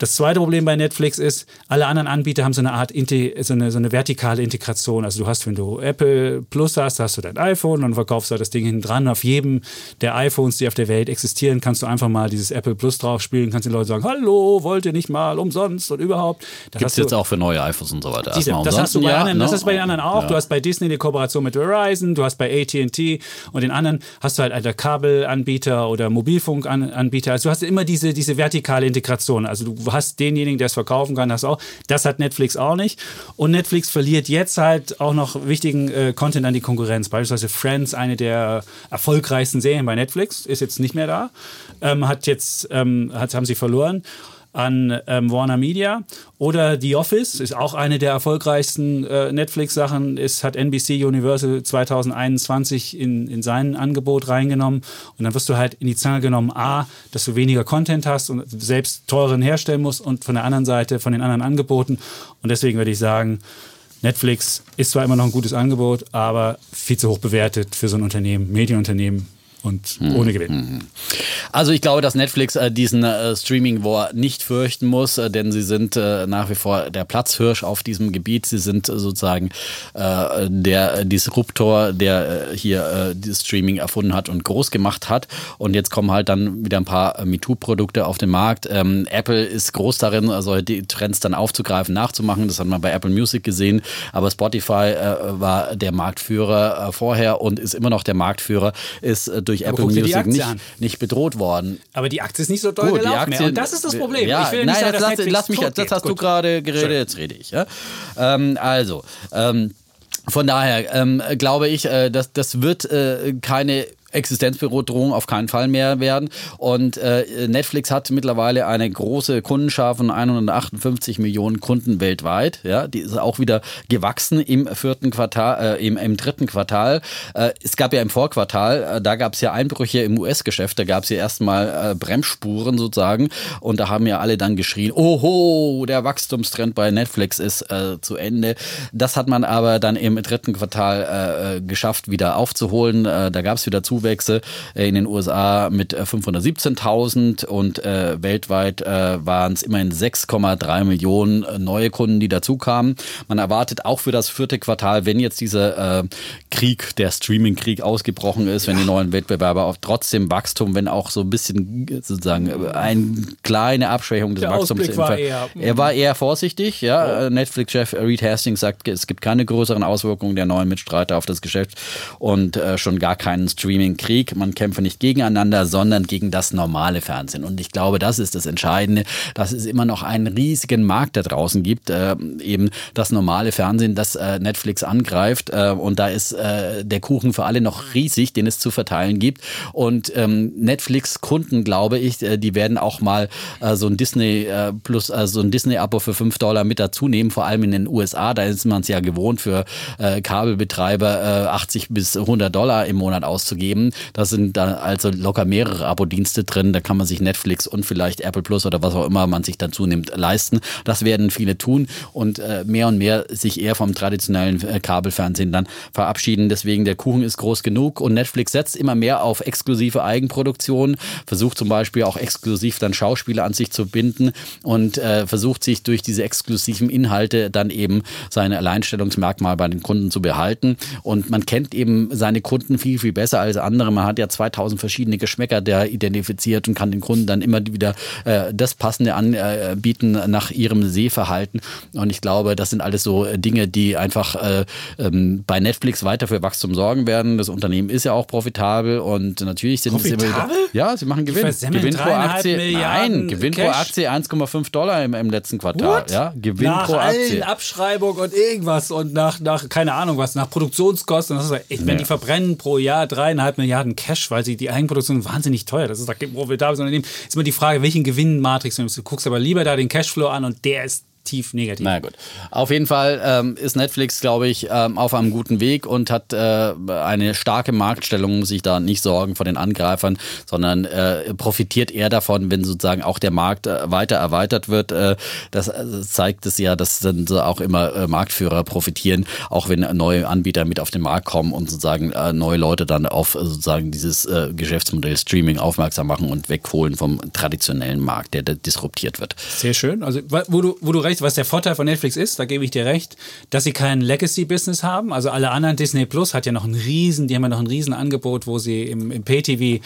Das zweite Problem bei Netflix ist, alle anderen Anbieter haben so eine Art, so, eine, so eine vertikale Integration. Also du hast, wenn du Apple Plus hast, hast du dein iPhone und verkaufst du das Ding hinten dran. Auf jedem der iPhones, die auf der Welt existieren, kannst du einfach mal dieses Apple Plus drauf spielen, kannst den Leuten sagen, hallo, wollt ihr nicht mal umsonst und überhaupt. Da Gibt es jetzt auch für neue iPhones und so weiter. Erstmal das hast du bei, Ja, anderen, das ne? hast bei den anderen auch. Ja. Du hast bei Disney eine Kooperation mit Verizon, du hast bei AT&T und den anderen hast du halt eine Kabelanbieter oder Mobilfunkanbieter. Also du hast immer diese, diese vertikale Integration. Also du hast denjenigen, der es verkaufen kann, hast auch. Das hat Netflix auch nicht. Und Netflix verliert jetzt halt auch noch wichtigen äh, Content an die Konkurrenz. Beispielsweise Friends, eine der erfolgreichsten Serien bei Netflix, ist jetzt nicht mehr da. Ähm, hat jetzt, ähm, hat, haben sie verloren an ähm, Warner Media. Oder The Office ist auch eine der erfolgreichsten äh, Netflix-Sachen. Es hat NBC Universal 2021 in, in sein Angebot reingenommen. Und dann wirst du halt in die Zange genommen, a, dass du weniger Content hast und selbst teuren herstellen musst und von der anderen Seite von den anderen Angeboten. Und deswegen würde ich sagen, Netflix ist zwar immer noch ein gutes Angebot, aber viel zu hoch bewertet für so ein Unternehmen, Medienunternehmen und ohne Gewinn. Also ich glaube, dass Netflix äh, diesen äh, Streaming-War nicht fürchten muss, äh, denn sie sind äh, nach wie vor der Platzhirsch auf diesem Gebiet. Sie sind äh, sozusagen äh, der Disruptor, der äh, hier äh, das Streaming erfunden hat und groß gemacht hat. Und jetzt kommen halt dann wieder ein paar äh, MeToo-Produkte auf den Markt. Ähm, Apple ist groß darin, also die Trends dann aufzugreifen, nachzumachen. Das hat man bei Apple Music gesehen. Aber Spotify äh, war der Marktführer äh, vorher und ist immer noch der Marktführer, ist durch Apple Music nicht, nicht bedroht worden. Aber die Aktie ist nicht so doll Gut, gelaufen Aktie, mehr. Und das ist das Problem. Ja, ich will nein, nicht das lass, lass mich, das hast du Gut. gerade geredet, Schön. jetzt rede ich. Ja? Ähm, also, ähm, von daher ähm, glaube ich, äh, dass das wird äh, keine Existenzbedrohung auf keinen Fall mehr werden. Und äh, Netflix hat mittlerweile eine große Kundenschar von 158 Millionen Kunden weltweit. Ja, die ist auch wieder gewachsen im vierten Quartal, äh, im, im dritten Quartal. Äh, es gab ja im Vorquartal, äh, da gab es ja Einbrüche im US-Geschäft, da gab es ja erstmal äh, Bremsspuren sozusagen. Und da haben ja alle dann geschrien, oho, der Wachstumstrend bei Netflix ist äh, zu Ende. Das hat man aber dann im dritten Quartal geschafft, wieder aufzuholen. Da gab es wieder Zuwächse äh, in den USA mit 517.000 und äh, weltweit äh, waren es immerhin 6,3 Millionen neue Kunden, die dazukamen. Man erwartet auch für das vierte Quartal, wenn jetzt dieser äh, Krieg, der Streaming-Krieg ausgebrochen ist, wenn die neuen Wettbewerber auch trotzdem Wachstum, wenn auch so ein bisschen sozusagen eine kleine Abschwächung des der Wachstums. War eher, er war eher vorsichtig, ja. Oh. Netflix-Chef Reed Hastings sagt, es gibt keine größeren Auswirkungen der neuen Mitstreiter auf das Geschäft und äh, schon gar keinen Streaming-Krieg. Man kämpfe nicht gegeneinander, sondern gegen das normale Fernsehen. Und ich glaube, das ist das Entscheidende, dass es immer noch einen riesigen Markt da draußen gibt, äh, eben das normale Fernsehen, das äh, Netflix angreift. Äh, und da ist äh, der Kuchen für alle noch riesig, den es zu verteilen gibt. Und ähm, Netflix-Kunden, glaube ich, äh, die werden auch mal äh, so ein Disney plus so ein Disney-Abo für 5 Dollar mit dazu nehmen, vor allem in den USA. Da ist man es ja gewohnt, für Kabelbetreiber äh, 80 bis 100 Dollar im Monat auszugeben. Da sind da also locker mehrere Abo-Dienste drin. Da kann man sich Netflix und vielleicht Apple Plus oder was auch immer man sich dann zunimmt leisten. Das werden viele tun und äh, mehr und mehr sich eher vom traditionellen äh, Kabelfernsehen dann verabschieden. Deswegen der Kuchen ist groß genug und Netflix setzt immer mehr auf exklusive Eigenproduktionen, versucht zum Beispiel auch exklusiv dann Schauspieler an sich zu binden und äh, versucht sich durch diese exklusiven Inhalte dann eben sein Alleinstellungsmerkmal bei den Kunden zu behalten. Und man kennt eben seine Kunden viel, viel besser als andere. Man hat ja 2000 verschiedene Geschmäcker der identifiziert und kann den Kunden dann immer wieder äh, das Passende anbieten nach ihrem Sehverhalten. Und ich glaube, das sind alles so Dinge, die einfach äh, ähm, bei Netflix weiter für Wachstum sorgen werden. Das Unternehmen ist ja auch profitabel und natürlich sind profitabel? es immer wieder. Ja, sie machen Gewinn. Gewinn pro Aktie. Milliarden nein, Gewinn Cash. pro Aktie 1,5 Dollar im, im letzten Quartal. What? Ja, Gewinn nach pro Aktie. Allen Abschreibung und irgendwas und nach, nach keine Ahnung was, nach Produktionskosten. Das ist, ich, wenn ja. die verbrennen pro Jahr dreieinhalb Milliarden Cash, weil sie die Eigenproduktion wahnsinnig teuer. Das ist profitables Unternehmen. Ist immer die Frage, welchen Gewinnmatrix du Du guckst aber lieber da den Cashflow an und der ist tief negativ. Na gut. Auf jeden Fall ähm, ist Netflix, glaube ich, ähm, auf einem guten Weg und hat äh, eine starke Marktstellung, muss sich da nicht sorgen vor den Angreifern, sondern äh, profitiert eher davon, wenn sozusagen auch der Markt äh, weiter erweitert wird. Äh, das äh, zeigt es ja, dass dann so auch immer äh, Marktführer profitieren, auch wenn neue Anbieter mit auf den Markt kommen und sozusagen neue Leute dann auf sozusagen dieses Geschäftsmodell Streaming aufmerksam machen und wegholen vom traditionellen Markt, der, der disruptiert wird. Sehr schön. Also wo du, wo du recht, was der Vorteil von Netflix ist, da gebe ich dir recht, dass sie kein Legacy-Business haben. Also alle anderen, Disney Plus hat ja noch ein riesen, die haben ja noch ein riesen Angebot, wo sie im, im Pay-TV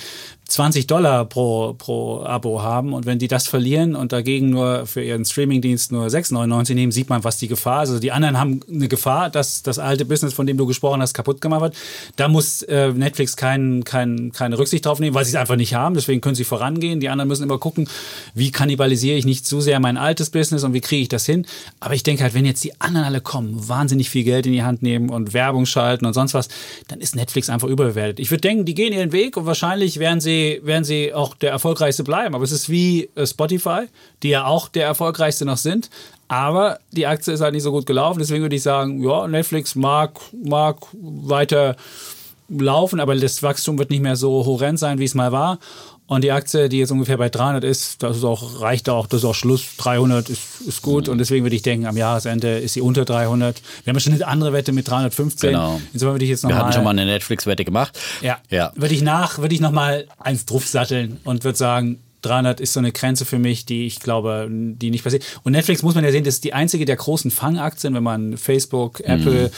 20 Dollar pro, pro Abo haben und wenn die das verlieren und dagegen nur für ihren Streamingdienst nur 6,99 nehmen, sieht man, was die Gefahr ist. Also die anderen haben eine Gefahr, dass das alte Business, von dem du gesprochen hast, kaputt gemacht wird. Da muss äh, Netflix kein, kein, keine Rücksicht drauf nehmen, weil sie es einfach nicht haben. Deswegen können sie vorangehen. Die anderen müssen immer gucken, wie kannibalisiere ich nicht zu sehr mein altes Business und wie kriege ich das hin. Aber ich denke halt, wenn jetzt die anderen alle kommen, wahnsinnig viel Geld in die Hand nehmen und Werbung schalten und sonst was, dann ist Netflix einfach überbewertet. Ich würde denken, die gehen ihren Weg und wahrscheinlich werden sie werden sie auch der erfolgreichste bleiben. Aber es ist wie äh, Spotify, die ja auch der erfolgreichste noch sind. Aber die Aktie ist halt nicht so gut gelaufen. Deswegen würde ich sagen, ja, Netflix mag, mag weiter laufen, aber das Wachstum wird nicht mehr so horrend sein, wie es mal war. Und die Aktie, die jetzt ungefähr bei 300 ist, das ist auch, reicht auch, das ist auch Schluss. 300 ist, ist gut. Mhm. Und deswegen würde ich denken, am Jahresende ist sie unter 300. Wir haben ja schon eine andere Wette mit 315. Genau. Insofern würde ich jetzt noch Wir hatten schon mal eine Netflix-Wette gemacht. Ja. ja. Würde ich nach, würde ich noch mal eins draufsatteln und würde sagen, 300 ist so eine Grenze für mich, die ich glaube, die nicht passiert. Und Netflix muss man ja sehen, das ist die einzige der großen Fangaktien, wenn man Facebook, Apple mhm.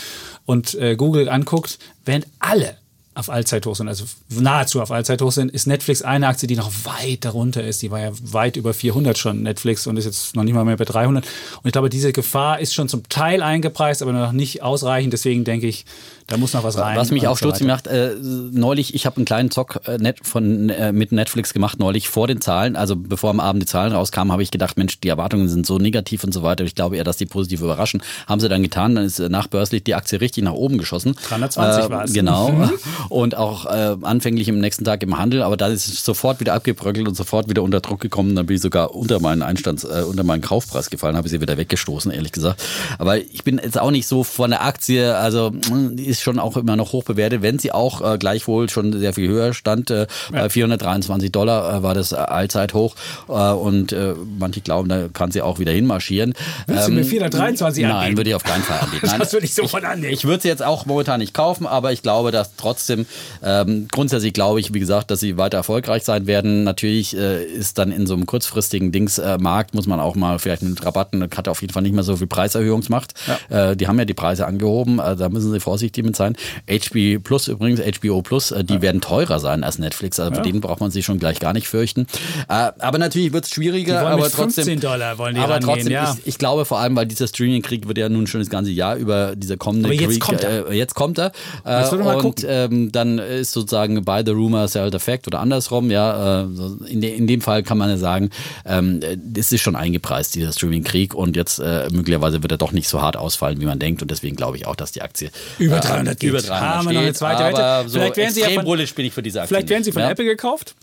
und äh, Google anguckt, während alle auf Allzeithoch sind, also nahezu auf Allzeithoch sind, ist Netflix eine Aktie, die noch weit darunter ist. Die war ja weit über 400 schon, Netflix, und ist jetzt noch nicht mal mehr bei 300. Und ich glaube, diese Gefahr ist schon zum Teil eingepreist, aber noch nicht ausreichend. Deswegen denke ich, da muss noch was rein. Was mich auch stutzig macht, äh, neulich, ich habe einen kleinen Zock äh, net, von, äh, mit Netflix gemacht, neulich vor den Zahlen, also bevor am Abend die Zahlen rauskamen, habe ich gedacht, Mensch, die Erwartungen sind so negativ und so weiter. Ich glaube eher, dass die positiv überraschen. Haben sie dann getan, dann ist nachbörslich die Aktie richtig nach oben geschossen. 320 äh, war es. Genau. Mhm. und auch äh, anfänglich im nächsten Tag im Handel, aber dann ist es sofort wieder abgebröckelt und sofort wieder unter Druck gekommen. Dann bin ich sogar unter meinen Einstands, äh, unter meinen Kaufpreis gefallen, habe sie wieder weggestoßen, ehrlich gesagt. Aber ich bin jetzt auch nicht so von der Aktie, also die ist schon auch immer noch hoch bewertet, wenn sie auch äh, gleichwohl schon sehr viel höher stand. Äh, ja. 423 Dollar äh, war das Allzeithoch äh, und äh, manche glauben, da kann sie auch wieder hinmarschieren. Willst ähm, du mir 423 ähm, anbieten? Nein, würde ich auf keinen Fall anbieten. das würde ich sofort annehmen. Ich, ich würde sie jetzt auch momentan nicht kaufen, aber ich glaube, dass trotzdem, ähm, grundsätzlich glaube ich, wie gesagt, dass sie weiter erfolgreich sein werden. Natürlich äh, ist dann in so einem kurzfristigen Dingsmarkt, äh, muss man auch mal vielleicht mit Rabatten, hat auf jeden Fall nicht mehr so viel Preiserhöhungsmacht. Ja. Äh, die haben ja die Preise angehoben, also da müssen sie vorsichtig mit sein. HBO Plus übrigens, HBO Plus, äh, die ja. werden teurer sein als Netflix, also ja. denen braucht man sich schon gleich gar nicht fürchten. Äh, aber natürlich wird es schwieriger, aber trotzdem. 15 Dollar wollen die aber rangehen, trotzdem, ja. ich, ich, glaube vor allem, weil dieser Streaming-Krieg wird ja nun schon das ganze Jahr über dieser kommende aber jetzt Krieg. Kommt er. Äh, jetzt kommt er. Äh, und ähm, dann ist sozusagen by the rumor sell the fact oder andersrum, ja. Äh, in, de, in dem Fall kann man ja sagen, ähm, es ist schon eingepreist, dieser Streaming-Krieg und jetzt äh, möglicherweise wird er doch nicht so hart ausfallen, wie man denkt und deswegen glaube ich auch, dass die Aktie über 300 äh, geht. Über 300 Haben wir noch eine zweite aber so vielleicht werden sie ja von, bin ich für diese Aktie. Vielleicht werden sie von ja? Apple gekauft?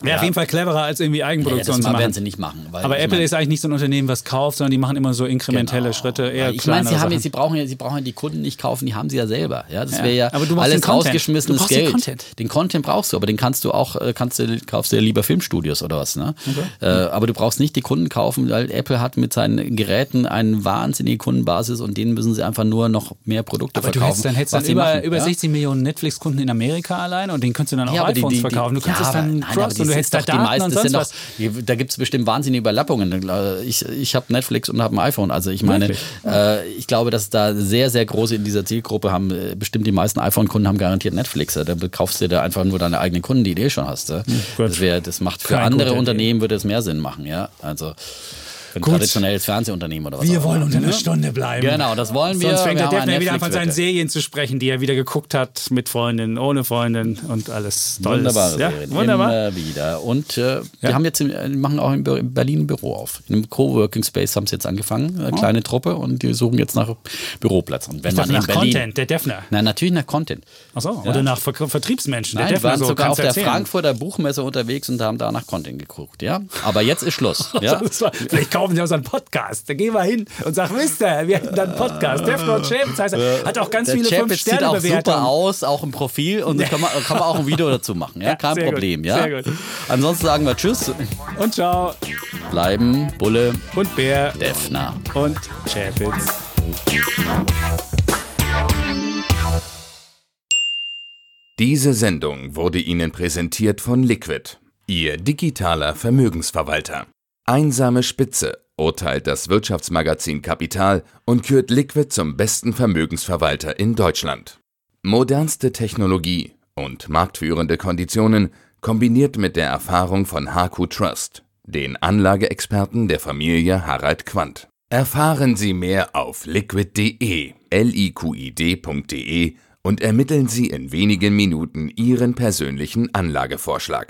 Wäre ja. auf jeden Fall cleverer, als irgendwie Eigenproduktion ja, zu machen. werden sie nicht machen. Aber Apple meine, ist eigentlich nicht so ein Unternehmen, was kauft, sondern die machen immer so inkrementelle genau. Schritte, eher Ich meine, sie, haben sie, brauchen ja, sie brauchen ja die Kunden nicht kaufen, die haben sie ja selber. Ja, das wäre ja, aber du alles den rausgeschmissenes du Geld. Den Content. den Content brauchst du, aber den kannst du auch, äh, kannst du, kaufst du ja lieber Filmstudios oder was. Ne? Okay. Äh, aber du brauchst nicht die Kunden kaufen, weil Apple hat mit seinen Geräten eine wahnsinnige Kundenbasis und denen müssen sie einfach nur noch mehr Produkte aber verkaufen. Du hättest dann, hättest dann über, machen, über ja? 60 Millionen Netflix-Kunden in Amerika allein und den könntest du dann auch ja, iPhones die, die, verkaufen. Du kannst es dann cross und du hättest da Daten und sonst was da gibt es bestimmt wahnsinnige Überlappungen. Ich, ich habe Netflix und habe ein iPhone. Also ich meine, äh, ich glaube, dass da sehr, sehr große in dieser Zielgruppe haben, äh, bestimmt die meisten iPhone-Kunden haben garantiert Netflix. Da kaufst du dir einfach nur deine eigenen Kunden, die du eh schon hast. Hm, das, wär, das macht für Kein andere Unternehmen würde es mehr Sinn machen, ja. Also ein Gut. traditionelles Fernsehunternehmen oder was Wir wollen unter einer Stunde bleiben. Genau, das wollen wir. Sonst fängt wir der Defner wieder an von seinen Serien zu sprechen, die er wieder geguckt hat, mit Freundin, ohne Freundin und alles Tolles. Wunderbare ja, Serien, wunderbar. immer wieder. Und äh, ja. wir haben jetzt, im, machen auch in Berlin ein Büro auf. In einem Coworking Space haben sie jetzt angefangen, eine oh. kleine Truppe, und die suchen jetzt nach Büroplätzen. Wenn ich man nach Berlin, Content, der Defner. Nein, natürlich nach Content. Achso, ja. oder nach Ver Vertriebsmenschen. Nein, der Defner waren so, sogar auf der. Frankfurter Buchmesse unterwegs und haben da nach Content geguckt, ja. Aber jetzt ist Schluss. ja? Vielleicht kaufen sie auch so einen Podcast. Podcast. Da gehen wir hin und sagen, wisst ihr, wir hätten dann einen Podcast. Defner und Champions heißt er, hat auch ganz der viele Champions fünf sterne sieht auch super aus, auch im Profil und kann man, kann man auch ein Video dazu machen. Ja, kein sehr Problem. Gut, ja. Sehr gut. Ansonsten sagen wir Tschüss. Und ciao. Bleiben Bulle und Bär Defner und Champions. Diese Sendung wurde Ihnen präsentiert von Liquid, Ihr digitaler Vermögensverwalter. Einsame Spitze urteilt das Wirtschaftsmagazin Kapital und kürt Liquid zum besten Vermögensverwalter in Deutschland. Modernste Technologie und marktführende Konditionen kombiniert mit der Erfahrung von HQ Trust, den Anlageexperten der Familie Harald Quandt. Erfahren Sie mehr auf liquid.de, liqid.de und ermitteln Sie in wenigen Minuten Ihren persönlichen Anlagevorschlag.